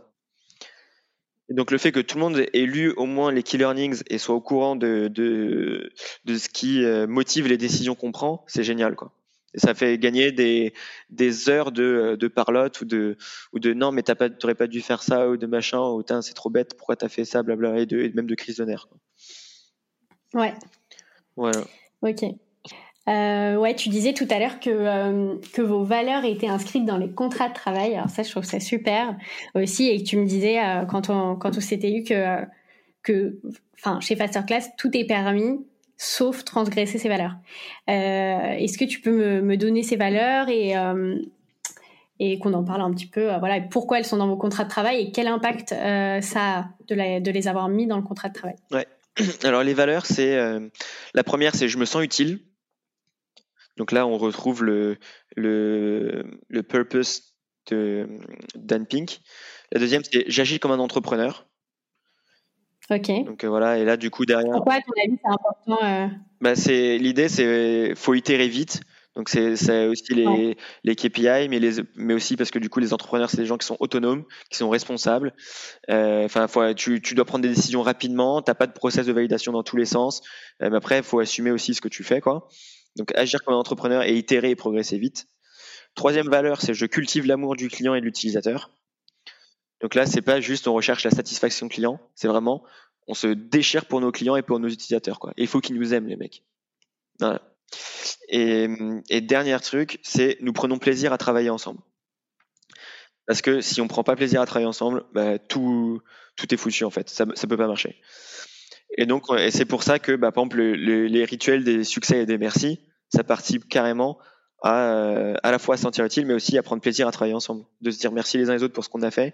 donc le fait que tout le monde ait lu au moins les key learnings et soit au courant de, de, ce qui euh, motive les décisions qu'on prend, c'est génial quoi. Et ça fait gagner des, des heures de, de parlotte ou de, ou de non mais t'as pas, t'aurais pas dû faire ça ou de machin ou c'est trop bête, pourquoi t'as fait ça, blabla et, de, même de crise de nerfs. Ouais. Voilà. Ok. Euh, ouais, tu disais tout à l'heure que, euh, que vos valeurs étaient inscrites dans les contrats de travail. Alors ça, je trouve ça super aussi. Et que tu me disais euh, quand on, quand on s'était eu que, que enfin, chez Fasterclass, tout est permis sauf transgresser ses valeurs. Euh, Est-ce que tu peux me, me, donner ces valeurs et, et qu'on en parle un petit peu Voilà, pourquoi elles sont dans vos contrats de travail et quel impact ça a de, la, de les avoir mis dans le contrat de travail? Ouais. Alors les valeurs, c'est la première, c'est je me sens utile. Donc là, on retrouve le, le, le purpose de Dan Pink. La deuxième, c'est j'agis comme un entrepreneur. Ok. Donc euh, voilà, et là, du coup, derrière. Pourquoi, à ton avis, c'est important euh? bah, c'est, L'idée, c'est faut itérer vite. Donc c'est, aussi les, les KPI, mais, les, mais aussi parce que du coup, les entrepreneurs, c'est des gens qui sont autonomes, qui sont responsables. Euh, enfin, tu, tu dois prendre des décisions rapidement, tu n'as pas de process de validation dans tous les sens. mais après, il faut assumer aussi ce que tu fais. quoi. Donc agir comme un entrepreneur et itérer et progresser vite. Troisième valeur, c'est je cultive l'amour du client et de l'utilisateur. Donc là, c'est pas juste on recherche la satisfaction client, c'est vraiment on se déchire pour nos clients et pour nos utilisateurs. Quoi. il faut qu'ils nous aiment, les mecs. Voilà. Et, et dernier truc, c'est nous prenons plaisir à travailler ensemble. Parce que si on prend pas plaisir à travailler ensemble, bah, tout, tout est foutu en fait. Ça, ça peut pas marcher. Et donc, et c'est pour ça que, bah, par exemple, les rituels des succès et des merci, ça participe carrément à, euh, à la fois à se sentir utile, mais aussi à prendre plaisir à travailler ensemble, de se dire merci les uns les autres pour ce qu'on a fait.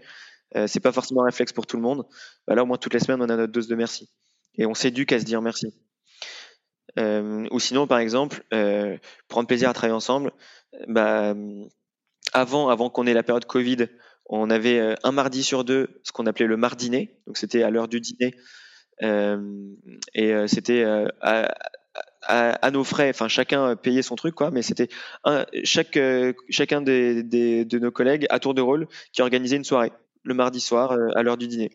Euh, c'est pas forcément un réflexe pour tout le monde. Bah, là, au moins toutes les semaines, on a notre dose de merci, et on s'éduque à se dire merci. Euh, ou sinon, par exemple, euh, prendre plaisir à travailler ensemble. Bah, avant, avant qu'on ait la période Covid, on avait euh, un mardi sur deux ce qu'on appelait le mardiné. Donc c'était à l'heure du dîner. Euh, et euh, c'était euh, à, nos frais, enfin chacun payait son truc quoi, mais c'était chacun des, de nos collègues à tour de rôle qui organisait une soirée le mardi soir à l'heure du dîner.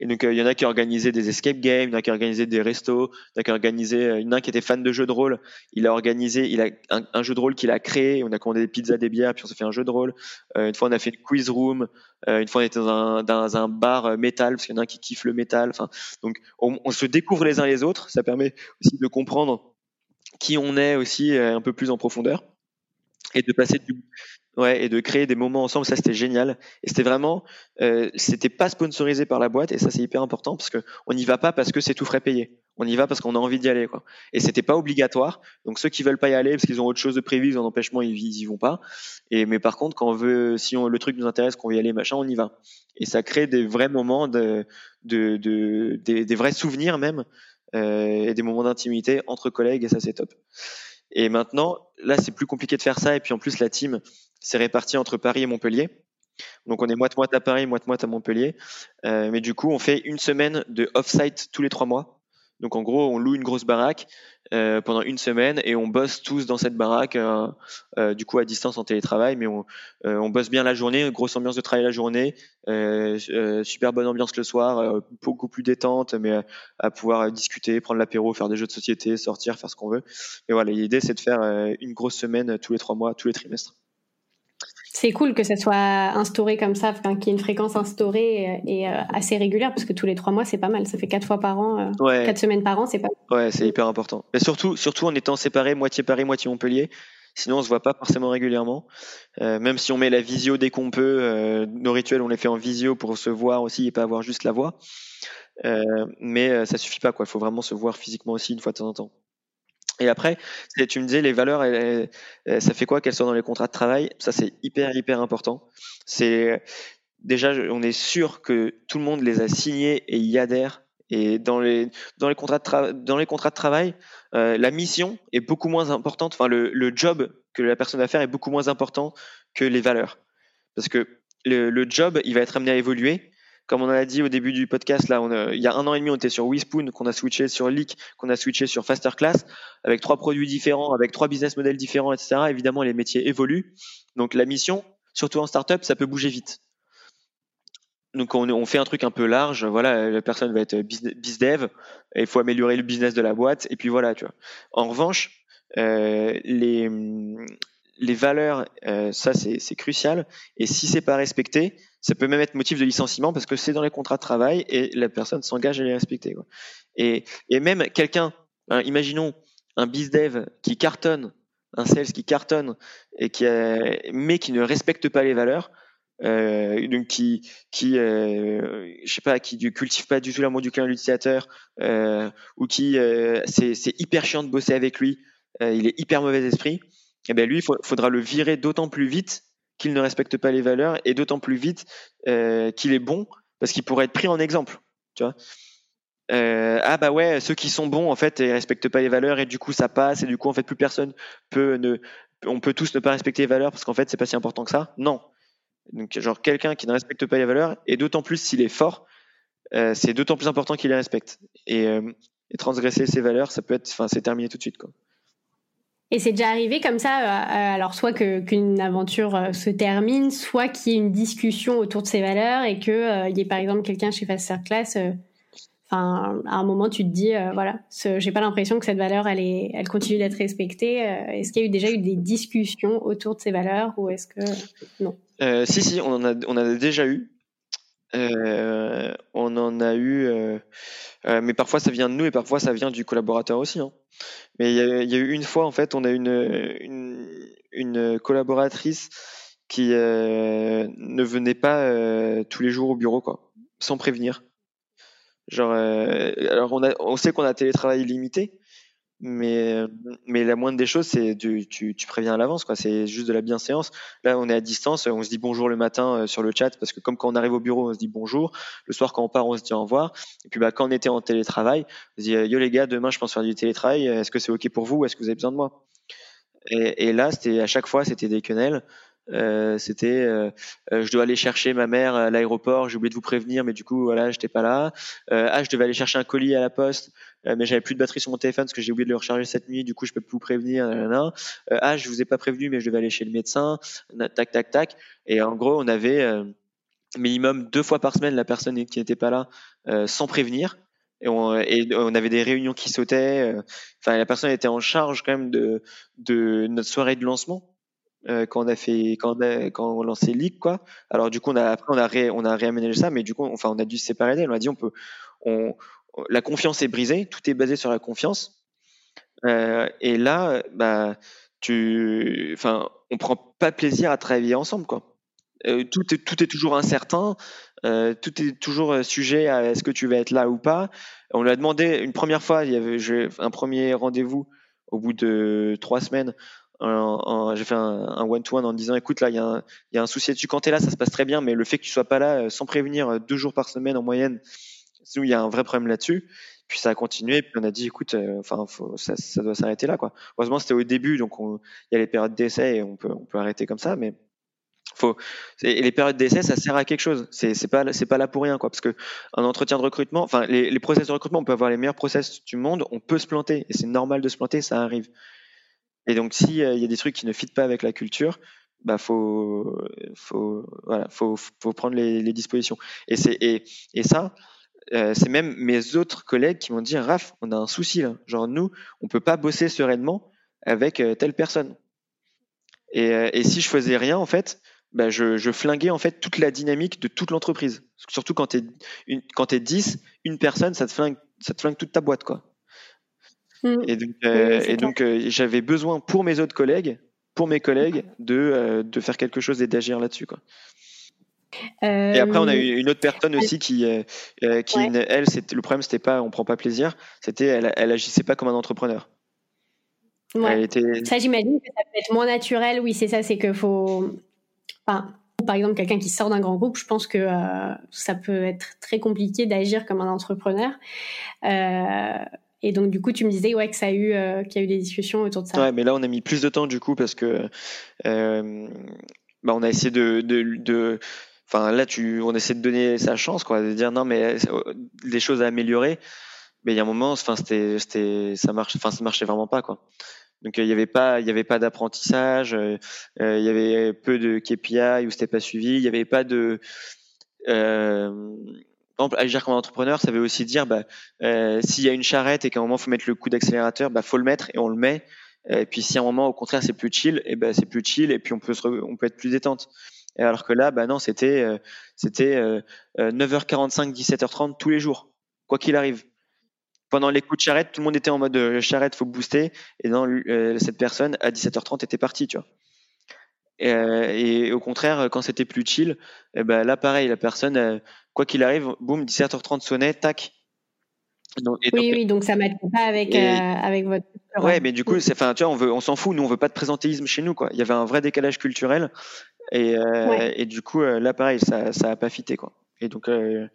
Et donc, il y en a qui organisaient des escape games, il y en a qui organisaient des restos, il y en a qui organisaient, y en a qui était fan de jeux de rôle. Il a organisé, il a un, jeu de rôle qu'il a créé. On a commandé des pizzas, des bières, puis on s'est fait un jeu de rôle. une fois, on a fait une quiz room. une fois, on était dans un, dans un bar métal, parce qu'il y en a un qui kiffe le métal. Enfin, donc, on, on se découvre les uns les autres. Ça permet aussi de comprendre qui on est aussi un peu plus en profondeur et de passer du ouais et de créer des moments ensemble ça c'était génial. Et c'était vraiment euh, c'était pas sponsorisé par la boîte et ça c'est hyper important parce que on n'y va pas parce que c'est tout frais payé. On y va parce qu'on a envie d'y aller quoi. Et c'était pas obligatoire. Donc ceux qui veulent pas y aller parce qu'ils ont autre chose de prévu ils ont un empêchement ils, y vont pas. Et mais par contre quand on veut si on, le truc nous intéresse qu'on veut y aller machin on y va. Et ça crée des vrais moments de, de, de des, des, vrais souvenirs même euh, et des moments d'intimité entre collègues et ça c'est top. Et maintenant, là, c'est plus compliqué de faire ça. Et puis en plus, la team s'est répartie entre Paris et Montpellier. Donc on est moite-moite à Paris, moite-moite à Montpellier. Euh, mais du coup, on fait une semaine de off-site tous les trois mois. Donc en gros, on loue une grosse baraque euh, pendant une semaine et on bosse tous dans cette baraque, euh, euh, du coup à distance en télétravail, mais on, on, bosse bien la journée, grosse ambiance de travail la journée, super bonne ambiance le soir, beaucoup plus détente, mais à pouvoir discuter, prendre l'apéro, faire des jeux de société, sortir, faire ce qu'on veut. Mais voilà, l'idée c'est de faire une grosse semaine tous les trois mois, tous les trimestres. C'est cool que ça soit instauré comme ça, qu'il y ait une fréquence instaurée et, euh, assez régulière, parce que tous les trois mois, c'est pas mal. Ça fait quatre fois par an, euh, quatre semaines par an, c'est pas Ouais, c'est hyper important. Et surtout, surtout en étant séparés, moitié Paris, moitié Montpellier. Sinon, on se voit pas forcément régulièrement. Euh, même si on met la visio dès qu'on peut, nos rituels, on les fait en visio pour se voir aussi et pas avoir juste la voix. mais ça suffit pas, quoi. Il faut vraiment se voir physiquement aussi une fois de temps en temps. Et après, tu me disais les valeurs, ça fait quoi qu'elles soient dans les contrats de travail? Ça, c'est hyper, hyper important. C'est déjà, on est sûr que tout le monde les a signés et y adhère. Et dans les, dans les, contrats, de dans les contrats de travail, euh, la mission est beaucoup moins importante, enfin le, job que la personne va faire est beaucoup moins important que les valeurs. Parce que le job, il va être amené à évoluer comme on a dit au début du podcast, là, on il y a un an et demi, on était sur Wispoon, qu'on a switché sur Leak, qu'on a switché sur Faster Class, avec trois produits différents, avec trois business models différents, etc. Évidemment, les métiers évoluent. Donc, la mission, surtout en startup, ça peut bouger vite. Donc, on, fait un truc un peu large. Voilà, la personne va être biz dev, il faut améliorer le business de la boîte, et puis voilà, tu vois. En revanche, euh, les, les valeurs, euh, ça c'est crucial. Et si c'est pas respecté, ça peut même être motif de licenciement parce que c'est dans les contrats de travail et la personne s'engage à les respecter. Et, et même quelqu'un, hein, imaginons un bizdev qui cartonne, un sales qui cartonne et qui mais qui ne respecte pas les valeurs, euh, donc qui qui euh, je sais pas qui cultive pas du tout l'amour du client l'utilisateur ou qui c'est hyper chiant de bosser avec lui, il est hyper mauvais esprit eh bien lui, il faudra le virer d'autant plus vite qu'il ne respecte pas les valeurs et d'autant plus vite euh, qu'il est bon parce qu'il pourrait être pris en exemple. Euh, ah bah ouais, ceux qui sont bons en fait ils respectent pas les valeurs et du coup ça passe et du coup en fait plus personne peut ne, on peut tous ne pas respecter les valeurs parce qu'en fait c'est pas si important que ça. Non. Donc genre quelqu'un qui ne respecte pas les valeurs et d'autant plus s'il est fort, euh, c'est d'autant plus important qu'il les respecte. Et, et, transgresser ses valeurs, ça peut être, enfin c'est terminé tout de suite quoi. Et c'est déjà arrivé comme ça, euh, euh, alors soit qu'une aventure euh, se termine, soit qu'il y ait une discussion autour de ces valeurs et que il y ait par exemple quelqu'un chez Faster Class, enfin à un moment tu te dis voilà, j'ai pas l'impression que cette valeur elle est, elle continue d'être respectée. est-ce qu'il y a eu déjà eu des discussions autour de ces valeurs ou est-ce que non? Si si, on en a on a déjà eu. On en a eu, mais parfois ça vient de nous et parfois ça vient du collaborateur aussi. Hein. Mais il y, a, eu une fois, en fait, on a une, une, une collaboratrice qui euh, ne venait pas euh, tous les jours au bureau, quoi, sans prévenir. Genre, euh, alors on, a, on sait qu'on a télétravail limité, mais, mais la moindre des choses, c'est tu, tu, tu préviens à l'avance, quoi. C'est juste de la bienséance. Là, on est à distance, on se dit bonjour le matin euh, sur le chat, parce que comme quand on arrive au bureau, on se dit bonjour. Le soir, quand on part, on se dit au revoir. Et puis, bah, quand on était en télétravail, on se dit yo les gars, demain, je pense faire du télétravail. Est-ce que c'est ok pour vous Est-ce que vous avez besoin de moi? Et, et, là, c'était à chaque fois, c'était des quenelles. Euh, c'était euh, euh, je dois aller chercher ma mère à l'aéroport, j'ai oublié de vous prévenir, mais du coup voilà, j'étais pas là. ah, je devais aller chercher un colis à la poste, mais j'avais plus de batterie sur mon téléphone parce que j'ai oublié de le recharger cette nuit, du coup je peux plus vous prévenir. ah, je vous ai pas prévenu, mais je devais aller chez le médecin. Tac tac tac. Et en gros, on avait minimum deux fois par semaine la personne qui n'était pas là sans prévenir. Et on, avait des réunions qui sautaient. Enfin, la personne était en charge quand même de notre soirée de lancement euh, quand on a fait quand on, a, quand on lancé League quoi. Alors du coup on après on a ré, on a réaménagé ça, mais du coup enfin on a dû se séparer d'elle. On a dit on peut on la confiance est brisée, tout est basé sur la confiance. Euh, et là bah tu enfin on prend pas plaisir à travailler ensemble quoi. Euh, tout est tout est toujours incertain, tout est toujours sujet à est-ce que tu vas être là ou pas. On lui a demandé une première fois, il y avait un premier rendez-vous au bout de trois semaines j'ai fait un one-to-one en disant écoute, là, il y, y, a un souci dessus. Quand tu là, ça se passe très bien, mais le fait que tu sois pas là euh, sans prévenir euh, deux jours par semaine en moyenne, il y a un vrai problème là-dessus. Puis ça a continué, puis on a dit écoute, euh, enfin, ça, ça, doit s'arrêter là. Quoi. Heureusement, c'était au début, donc il y a les périodes d'essai et on peut, on peut arrêter comme ça, mais faut et les périodes d'essai ça sert à quelque chose c'est pas c'est pas là pour rien quoi parce que un entretien de recrutement enfin les, les process de recrutement on peut avoir les meilleurs process du monde on peut se planter et c'est normal de se planter ça arrive et donc, s'il euh, y a des trucs qui ne fitent pas avec la culture, bah faut prendre les, dispositions. Et ça euh, c'est même mes autres collègues qui m'ont dit Raph on a un souci là. Genre nous on peut pas bosser sereinement avec euh, telle personne. Et, si je faisais rien en fait bah je, je flinguais en fait toute la dynamique de toute l'entreprise. Surtout quand t'es une quand t'es 10 une personne ça te flingue ça te flingue toute ta boîte quoi Mm. Et donc, euh, et donc euh, j'avais besoin pour mes autres collègues, pour mes collègues, de, euh, de faire quelque chose et d'agir là-dessus. Quoi. Et après, on a eu une autre personne aussi qui, qui elle, c'était le problème, c'était pas, on prend pas plaisir, c'était, elle, elle agissait pas comme un entrepreneur. Ouais. Était... Ça, j'imagine que ça peut être moins naturel. Oui, c'est ça, c'est que faut. Enfin, par exemple, quelqu'un qui sort d'un grand groupe, je pense que ça peut être très compliqué d'agir comme un entrepreneur. Euh, et donc, du coup, tu me disais ouais, que ça a eu, euh, qu'il y a eu des discussions autour de ça. Ouais, mais là, on a mis plus de temps, du coup, parce que euh, bah, on a essayé de, de, de enfin là tu on essaie de donner sa chance quoi de dire non mais euh, des choses à améliorer mais il y a un moment enfin c'était c'était ça marche enfin ça marchait vraiment pas quoi donc il y avait pas il y avait pas d'apprentissage il y avait peu de KPI où c'était pas suivi il y avait pas de euh, exemple, agir comme entrepreneur, ça veut aussi dire, bah, euh, s'il y a une charrette et qu'à un moment il faut mettre le coup d'accélérateur, bah, faut le mettre et on le met. Et puis si à un moment au contraire c'est plus chill, et ben c'est plus chill et puis on peut être plus détente. Et alors que là, bah non, c'était euh, c'était 9h45, 17h30 tous les jours, quoi qu'il arrive. Pendant les coups de charrette, tout le monde était en mode euh, charrette, faut booster. Et dans cette personne à 17h30 était partie, tu vois. Et, et, au contraire, quand c'était plus chill, et ben là pareil, la personne quoi qu'il arrive, boum, 17h30 sonnait, tac. oui, oui, donc ça ne pas avec, euh, avec votre. Ouais, mais du coup, c'est, enfin, tu vois, on veut, on s'en fout. Nous, on veut pas de présentéisme chez nous, quoi. Il y avait un vrai décalage culturel, et, euh, et du coup, euh, là, pareil, ça, ça a pas fité, quoi. Et donc, euh,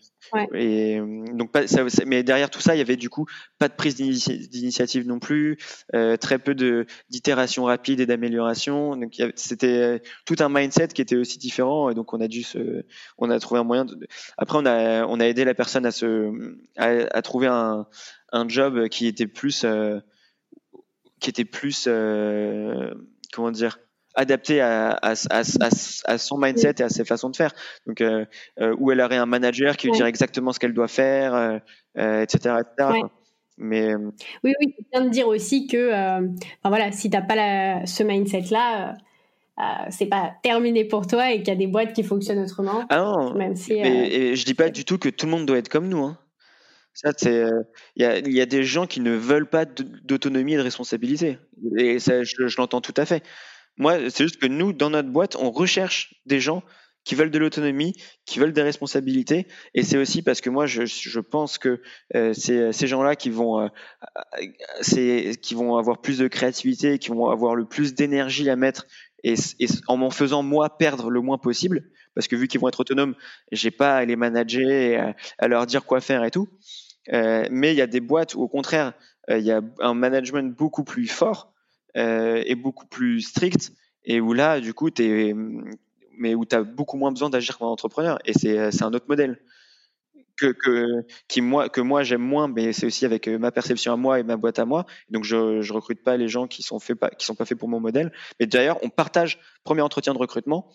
et donc pas, ça, mais derrière tout ça, il y avait du coup pas de prise d'initiative non plus, euh, très peu de d'itération rapide et d'amélioration. Donc c'était tout un mindset qui était aussi différent. Et donc on a dû se, on a trouvé un moyen. De, après on a on a aidé la personne à se à, à trouver un un job qui était plus euh, qui était plus euh, comment dire adapté à, à, à, à, son mindset et à ses façons de faire. Donc, euh, euh, où elle aurait un manager qui lui dirait exactement ce qu'elle doit faire, euh, etc. Mais oui, oui, tu viens de dire aussi que, enfin voilà, si t'as pas la, ce mindset-là. C'est pas terminé pour toi et qu'il y a des boîtes qui fonctionnent autrement. Ah non, même si, mais, et je dis pas du tout que tout le monde doit être comme nous. Hein. Ça, c'est, il y, a, y, a, des gens qui ne veulent pas d'autonomie et de responsabilité. Et ça, je, je l'entends tout à fait. Moi, c'est juste que nous, dans notre boîte, on recherche des gens qui veulent de l'autonomie, qui veulent des responsabilités. Et c'est aussi parce que moi, je, je pense que euh, c'est ces gens-là qui vont, euh, qui vont avoir plus de créativité, qui vont avoir le plus d'énergie à mettre, et, et en m'en faisant moi perdre le moins possible, parce que vu qu'ils vont être autonomes, j'ai pas à les manager, et à, leur dire quoi faire et tout. Euh, mais il y a des boîtes où au contraire, euh, il y a un management beaucoup plus fort est beaucoup plus strict et où là, du coup, es, mais où tu as beaucoup moins besoin d'agir comme un entrepreneur. Et c'est un autre modèle que, que, qui, moi, que moi j'aime moins, mais c'est aussi avec ma perception à moi et ma boîte à moi. Donc je, je recrute pas les gens qui sont, faits pas, qui sont pas faits pour mon modèle. Mais d'ailleurs, on partage, premier entretien de recrutement,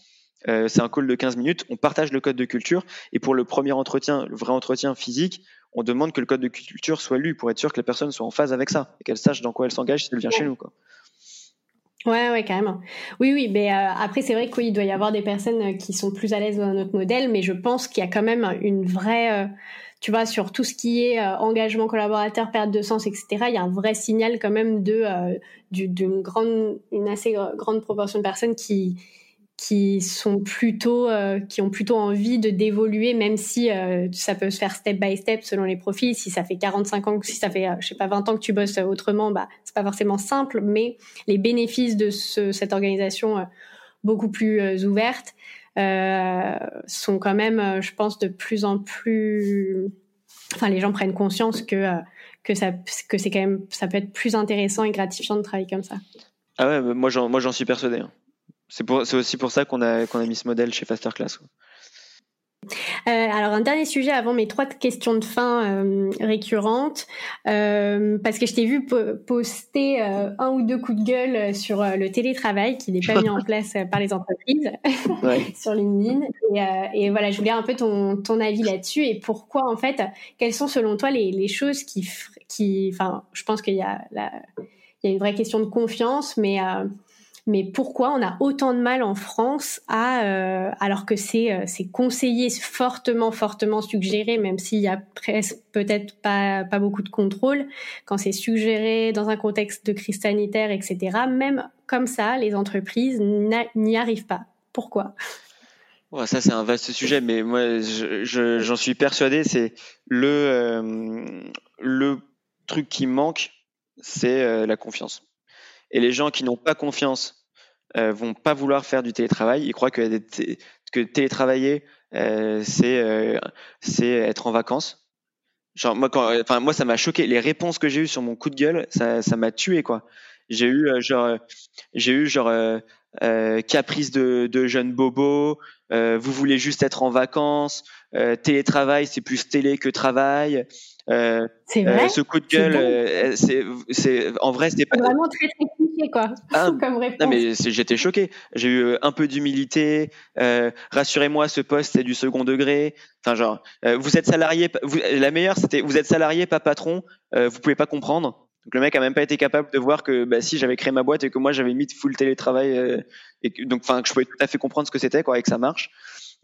Euh, c'est un call de 15 minutes, on partage le code de culture et pour le premier entretien, le vrai entretien physique, on demande que le code de culture soit lu pour être sûr que la personne soit en phase avec ça et qu'elle sache dans quoi elle s'engage si elle vient chez nous. Quoi. Ouais, ouais, carrément. Oui, oui, mais euh, après, c'est vrai qu'il doit y avoir des personnes qui sont plus à l'aise dans notre modèle, mais je pense qu'il y a quand même une vraie, euh, tu vois, sur tout ce qui est engagement collaborateur, perte de sens, etc., il y a un vrai signal quand même de d'une grande, une assez grande proportion de personnes qui qui sont plutôt euh, qui ont plutôt envie de d'évoluer même si euh, ça peut se faire step by step selon les profils si ça fait 45 ans si ça fait euh, je sais pas 20 ans que tu bosses autrement bah c'est pas forcément simple mais les bénéfices de ce, cette organisation beaucoup plus ouverte sont quand même je pense de plus en plus enfin les gens prennent conscience que que ça que c'est quand même ça peut être plus intéressant et gratifiant de travailler comme ça ah ouais moi j'en moi j'en suis persuadé hein. C'est aussi pour ça qu'on a, mis ce modèle chez Fasterclass. Euh, alors un dernier sujet avant mes trois questions de fin euh, récurrentes, euh, parce que je t'ai vu poster un ou deux coups de gueule sur le télétravail qui n'est pas mis en place par les entreprises sur LinkedIn. Et, et, voilà, je voulais un peu ton, ton avis là-dessus et pourquoi en fait, quelles sont selon toi les, les choses qui, qui, enfin, je pense qu'il y a la, il y a une vraie question de confiance, mais mais pourquoi on a autant de mal en France à, euh, alors que c'est euh, c'est conseillé fortement, fortement suggéré, même s'il y a peut-être pas, pas beaucoup de contrôle, quand c'est suggéré dans un contexte de crise sanitaire, etc., même comme ça, les entreprises n'y arrivent pas. Pourquoi? Ça c'est un vaste sujet, mais moi j'en suis persuadé, c'est le euh, le truc qui manque, c'est la confiance. Et les gens qui n'ont pas confiance euh, vont pas vouloir faire du télétravail. Ils croient que, télétravailler, euh, c'est euh, c'est être en vacances. Genre moi, quand, enfin moi, ça m'a choqué. Les réponses que j'ai eues sur mon coup de gueule, ça m'a tué quoi. J'ai eu euh, genre j'ai eu genre euh, caprice de, de jeunes bobos, vous voulez juste être en vacances, télétravail c'est plus télé que travail. Euh, c'est vrai. ce coup de gueule, c'est, c'est, en vrai, c'était pas. Vraiment très, très quoi. Ah, comme réponse. Non, mais j'étais choqué. J'ai eu euh, un peu d'humilité. Euh, rassurez-moi, ce poste c'est du second degré. Enfin, genre, euh, vous êtes salarié. Vous, la meilleure, c'était vous êtes salarié, pas patron. Euh, vous pouvez pas comprendre. Donc le mec a même pas été capable de voir que bah, si j'avais créé ma boîte et que moi j'avais mis full télétravail euh, et que, donc enfin je pouvais tout à fait comprendre ce que c'était quoi et que ça marche.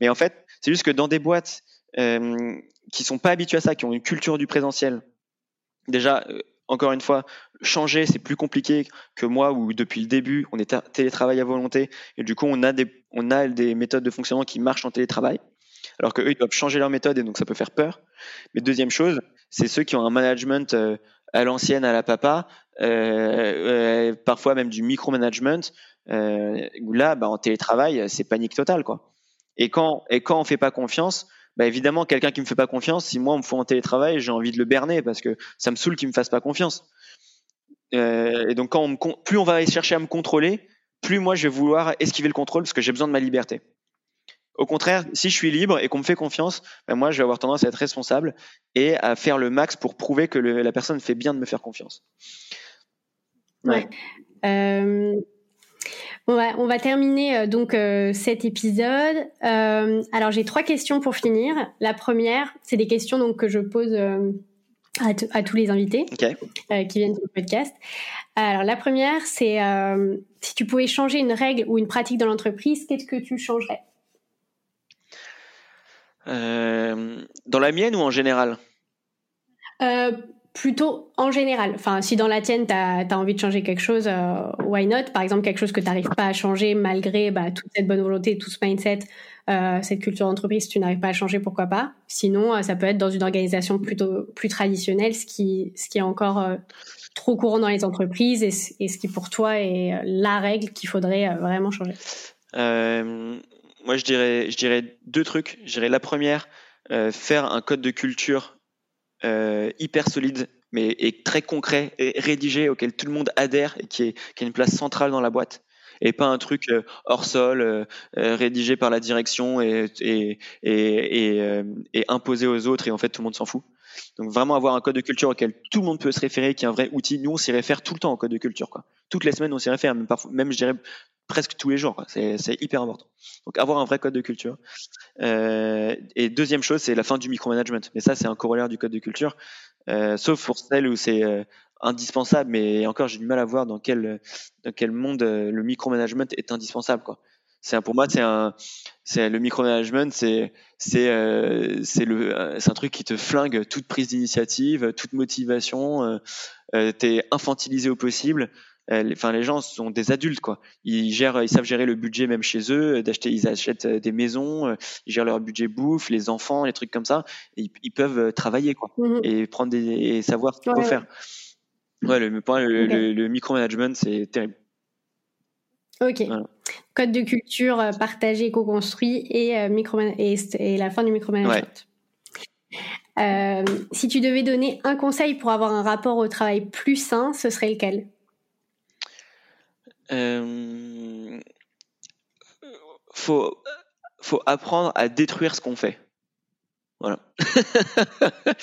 Mais en fait, c'est juste que dans des boîtes euh, qui sont pas habituées à ça, qui ont une culture du présentiel, déjà encore une fois, changer, c'est plus compliqué que moi où depuis le début, on est télétravail à volonté et du coup, on a des, on a des méthodes de fonctionnement qui marchent en télétravail. Alors qu'eux, ils doivent changer leur méthode et donc ça peut faire peur. Mais deuxième chose, c'est ceux qui ont un management euh, à l'ancienne, à la papa, euh, euh, parfois même du micromanagement, euh, où là, bah, en télétravail, c'est panique totale, quoi. Et quand, et quand on fait pas confiance, bah évidemment, quelqu'un qui me fait pas confiance, si moi on me faut en télétravail, j'ai envie de le berner parce que ça me saoule qu'il me fasse pas confiance. Euh, et donc, quand on plus on va chercher à me contrôler, plus moi je vais vouloir esquiver le contrôle parce que j'ai besoin de ma liberté. Au contraire, si je suis libre et qu'on me fait confiance, ben moi je vais avoir tendance à être responsable et à faire le max pour prouver que le, la personne fait bien de me faire confiance. Ouais. Euh, on va, on va terminer euh, donc euh, cet épisode. Euh, alors j'ai trois questions pour finir. La première, c'est des questions donc que je pose à, à, tous les invités qui viennent sur le podcast. Alors la première, c'est si tu pouvais changer une règle ou une pratique dans l'entreprise, qu'est-ce que tu changerais? Dans la mienne ou en général? Plutôt en général. Enfin, si dans la tienne, tu as, envie de changer quelque chose, euh, why not? Par exemple, quelque chose que tu n'arrives pas à changer malgré bah, toute cette bonne volonté, tout ce mindset, euh, cette culture d'entreprise, tu n'arrives pas à changer, pourquoi pas? Sinon, euh, ça peut être dans une organisation plutôt plus traditionnelle, ce qui, ce qui est encore trop courant dans les entreprises et, et, ce qui pour toi est la règle qu'il faudrait vraiment changer. moi, je dirais, je dirais deux trucs. Je dirais la première, faire un code de culture euh, hyper solide, mais et très concret et rédigé auquel tout le monde adhère et qui, a une place centrale dans la boîte et pas un truc euh, hors sol euh, rédigé par la direction et, imposé aux autres et en fait tout le monde s'en fout. Donc vraiment avoir un code de culture auquel tout le monde peut se référer, qui est un vrai outil. Nous on s'y réfère tout le temps au code de culture, quoi. Toutes les semaines on s'y réfère, même même je dirais presque tous les jours. C'est hyper important. Donc avoir un vrai code de culture. Euh, et deuxième chose, c'est la fin du micromanagement. Mais ça, c'est un corollaire du code de culture, euh, sauf pour celles où c'est euh, indispensable. Mais encore, j'ai du mal à voir dans quel dans quel monde le micromanagement est indispensable. Quoi. C'est pour moi, c'est un, le micromanagement, c'est c'est le c'est un truc qui te flingue toute prise d'initiative, toute motivation. Euh, t'es infantilisé au possible. Euh, enfin les gens sont des adultes quoi. Ils gèrent, ils savent gérer le budget même chez eux, d'acheter, ils achètent euh, des maisons, euh, ils gèrent leur budget bouffe, les enfants, les trucs comme ça. ils, peuvent travailler quoi mmh et prendre des et savoir ce qu'il faut faire. Ouais, le, le, le, micromanagement c'est terrible. Ok. Code de culture partagé, co-construit et, micro et, et, la fin du micromanagement. Euh, si tu devais donner un conseil pour avoir un rapport au travail plus sain, ce serait lequel? Euh, faut, faut apprendre à détruire ce qu'on fait. Voilà.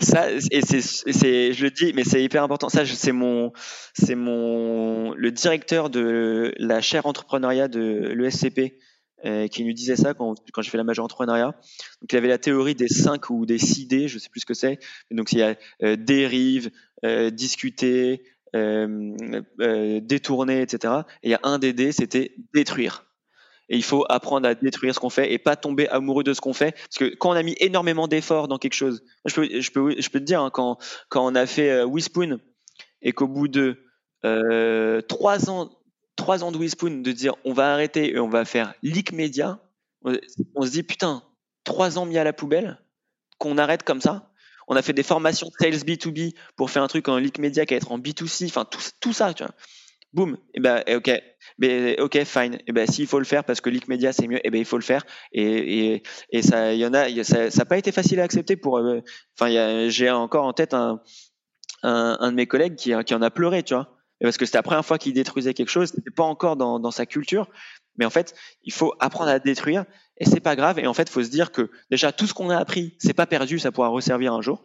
ça, et c'est, je le dis, mais c'est hyper important. Ça, c'est mon, c'est mon, le directeur de la chaire entrepreneuriat de l'ESCP euh, qui nous disait ça quand, quand j'ai fait la majeure entrepreneuriat. Donc il avait la théorie des 5 ou des 6 D, je sais plus ce que c'est. Donc il y a euh, dérive, euh, discuter, détourner, etc. Et il y a un des D, c'était détruire. Et il faut apprendre à détruire ce qu'on fait et pas tomber amoureux de ce qu'on fait. Parce que quand on a mis énormément d'efforts dans quelque chose, je peux, te dire, hein, quand, on a fait euh, Whispoon et qu'au bout de euh, trois ans, trois ans de Whispoon, de dire on va arrêter et on va faire leak média, on, se dit putain, trois ans mis à la poubelle, qu'on arrête comme ça. On a fait des formations sales B2B pour faire un truc en leak média qui va être en B2C, enfin tout, ça, tu vois. Boum, ben ok, ok fine, ben s'il faut le faire parce que leak média c'est mieux, et ben il faut le faire. Et, ça, y en a, ça n'a pas été facile à accepter pour. Euh, enfin, j'ai encore en tête un, un, de mes collègues qui, en a pleuré, tu vois parce que c'était la première fois qu'il détruisait quelque chose, c'était pas encore dans, sa culture. Mais en fait, il faut apprendre à détruire et c'est pas grave. Et en fait, il faut se dire que déjà tout ce qu'on a appris, c'est pas perdu, ça pourra resservir un jour.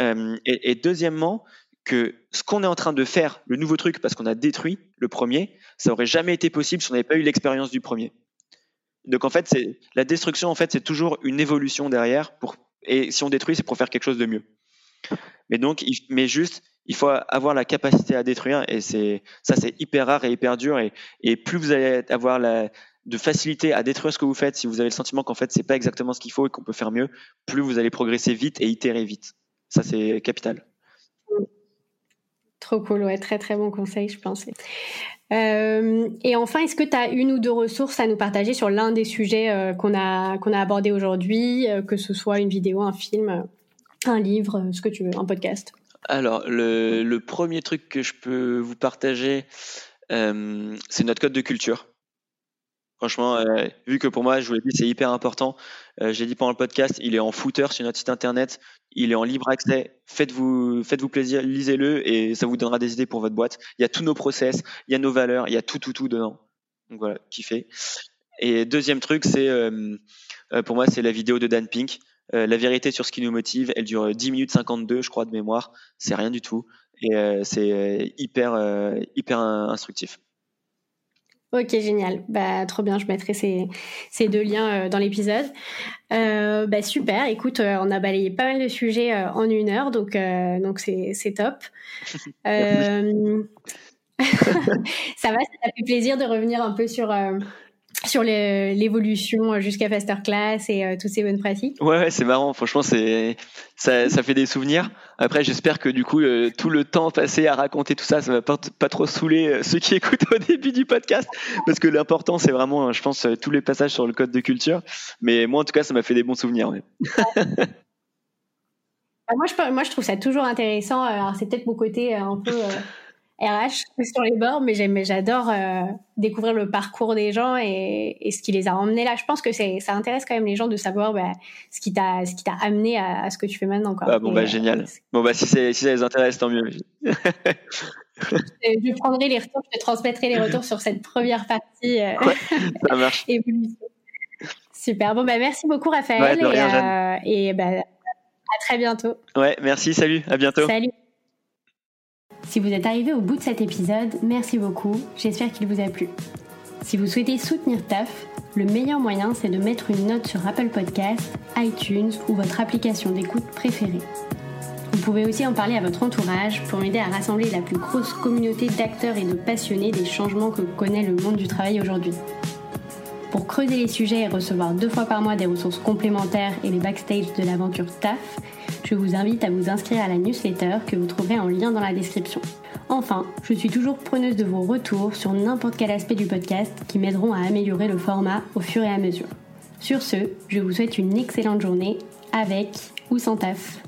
Euh, et, deuxièmement, que ce qu'on est en train de faire, le nouveau truc, parce qu'on a détruit le premier, ça aurait jamais été possible si on n'avait pas eu l'expérience du premier. Donc en fait, la destruction, en fait, c'est toujours une évolution derrière. Et si on détruit, c'est pour faire quelque chose de mieux. Mais donc, mais juste, il faut avoir la capacité à détruire et c'est ça c'est hyper rare et hyper dur. Et, plus vous allez avoir la, de facilité à détruire ce que vous faites si vous avez le sentiment qu'en fait c'est pas exactement ce qu'il faut et qu'on peut faire mieux plus vous allez progresser vite et itérer vite. Ça c'est capital. Trop cool ouais très très bon conseil je pense euh, et enfin est-ce que tu as une ou deux ressources à nous partager sur l'un des sujets euh, qu'on a qu'on a abordé aujourd'hui euh, que ce soit une vidéo un film un livre ce que tu veux un podcast? Alors, le, premier truc que je peux vous partager, euh, c'est notre code de culture. Franchement, euh, vu que pour moi, je vous l'ai dit, c'est hyper important. Euh, J'ai dit pendant le podcast, il est en footer sur notre site internet, il est en libre accès. Faites-vous, faites-vous plaisir, lisez-le et ça vous donnera des idées pour votre boîte. Il y a tous nos process, il y a nos valeurs, il y a tout, tout, tout dedans. Donc voilà, kiffez. Et deuxième truc, c'est euh, pour moi, c'est la vidéo de Dan Pink. Euh, la vérité sur ce qui nous motive, elle dure 10 minutes 52, je crois, de mémoire. C'est rien du tout. Et euh, c'est euh, hyper, instructif. Ok, génial. Bah, trop bien, je mettrai ces, ces deux liens dans l'épisode. bah, super, écoute, on a balayé pas mal de sujets en une heure, donc donc c'est top. ça va, ça fait plaisir de revenir un peu sur sur l'évolution jusqu'à Faster Class et euh, toutes ces bonnes pratiques. Ouais, c'est marrant. Franchement, c'est ça, ça, fait des souvenirs. Après, j'espère que du coup, euh, tout le temps passé à raconter tout ça, ça va pas, pas trop saouler euh, ceux qui écoutent au début du podcast, parce que l'important, c'est vraiment, je pense, tous les passages sur le code de culture. Mais moi, en tout cas, ça m'a fait des bons souvenirs. Bah, moi, je, moi, je trouve ça toujours intéressant. Alors, c'est peut-être mon côté un peu RH sur les bords, mais j'adore euh, découvrir le parcours des gens et, ce qui les a emmenés là. Je pense que ça intéresse quand même les gens de savoir bah, ce qui t'a ce qui t'a amené à, ce que tu fais maintenant. Quoi. Ah, bon bah euh, génial. Bon bah si, si ça les intéresse, tant mieux. je prendrai les retours, je te transmettrai les retours sur cette première partie. Euh, ça marche. Super. Bon bah merci beaucoup Raphaël et, et bah, à très bientôt. Ouais, merci. Salut. À bientôt. Salut. Si vous êtes arrivé au bout de cet épisode, merci beaucoup, j'espère qu'il vous a plu. Si vous souhaitez soutenir TAF, le meilleur moyen c'est de mettre une note sur Apple Podcasts, iTunes ou votre application d'écoute préférée. Vous pouvez aussi en parler à votre entourage pour m'aider à rassembler la plus grosse communauté d'acteurs et de passionnés des changements que connaît le monde du travail aujourd'hui. Pour creuser les sujets et recevoir deux fois par mois des ressources complémentaires et les backstage de l'aventure TAF, je vous invite à vous inscrire à la newsletter que vous trouverez en lien dans la description. Enfin, je suis toujours preneuse de vos retours sur n'importe quel aspect du podcast qui m'aideront à améliorer le format au fur et à mesure. Sur ce, je vous souhaite une excellente journée avec ou sans taf.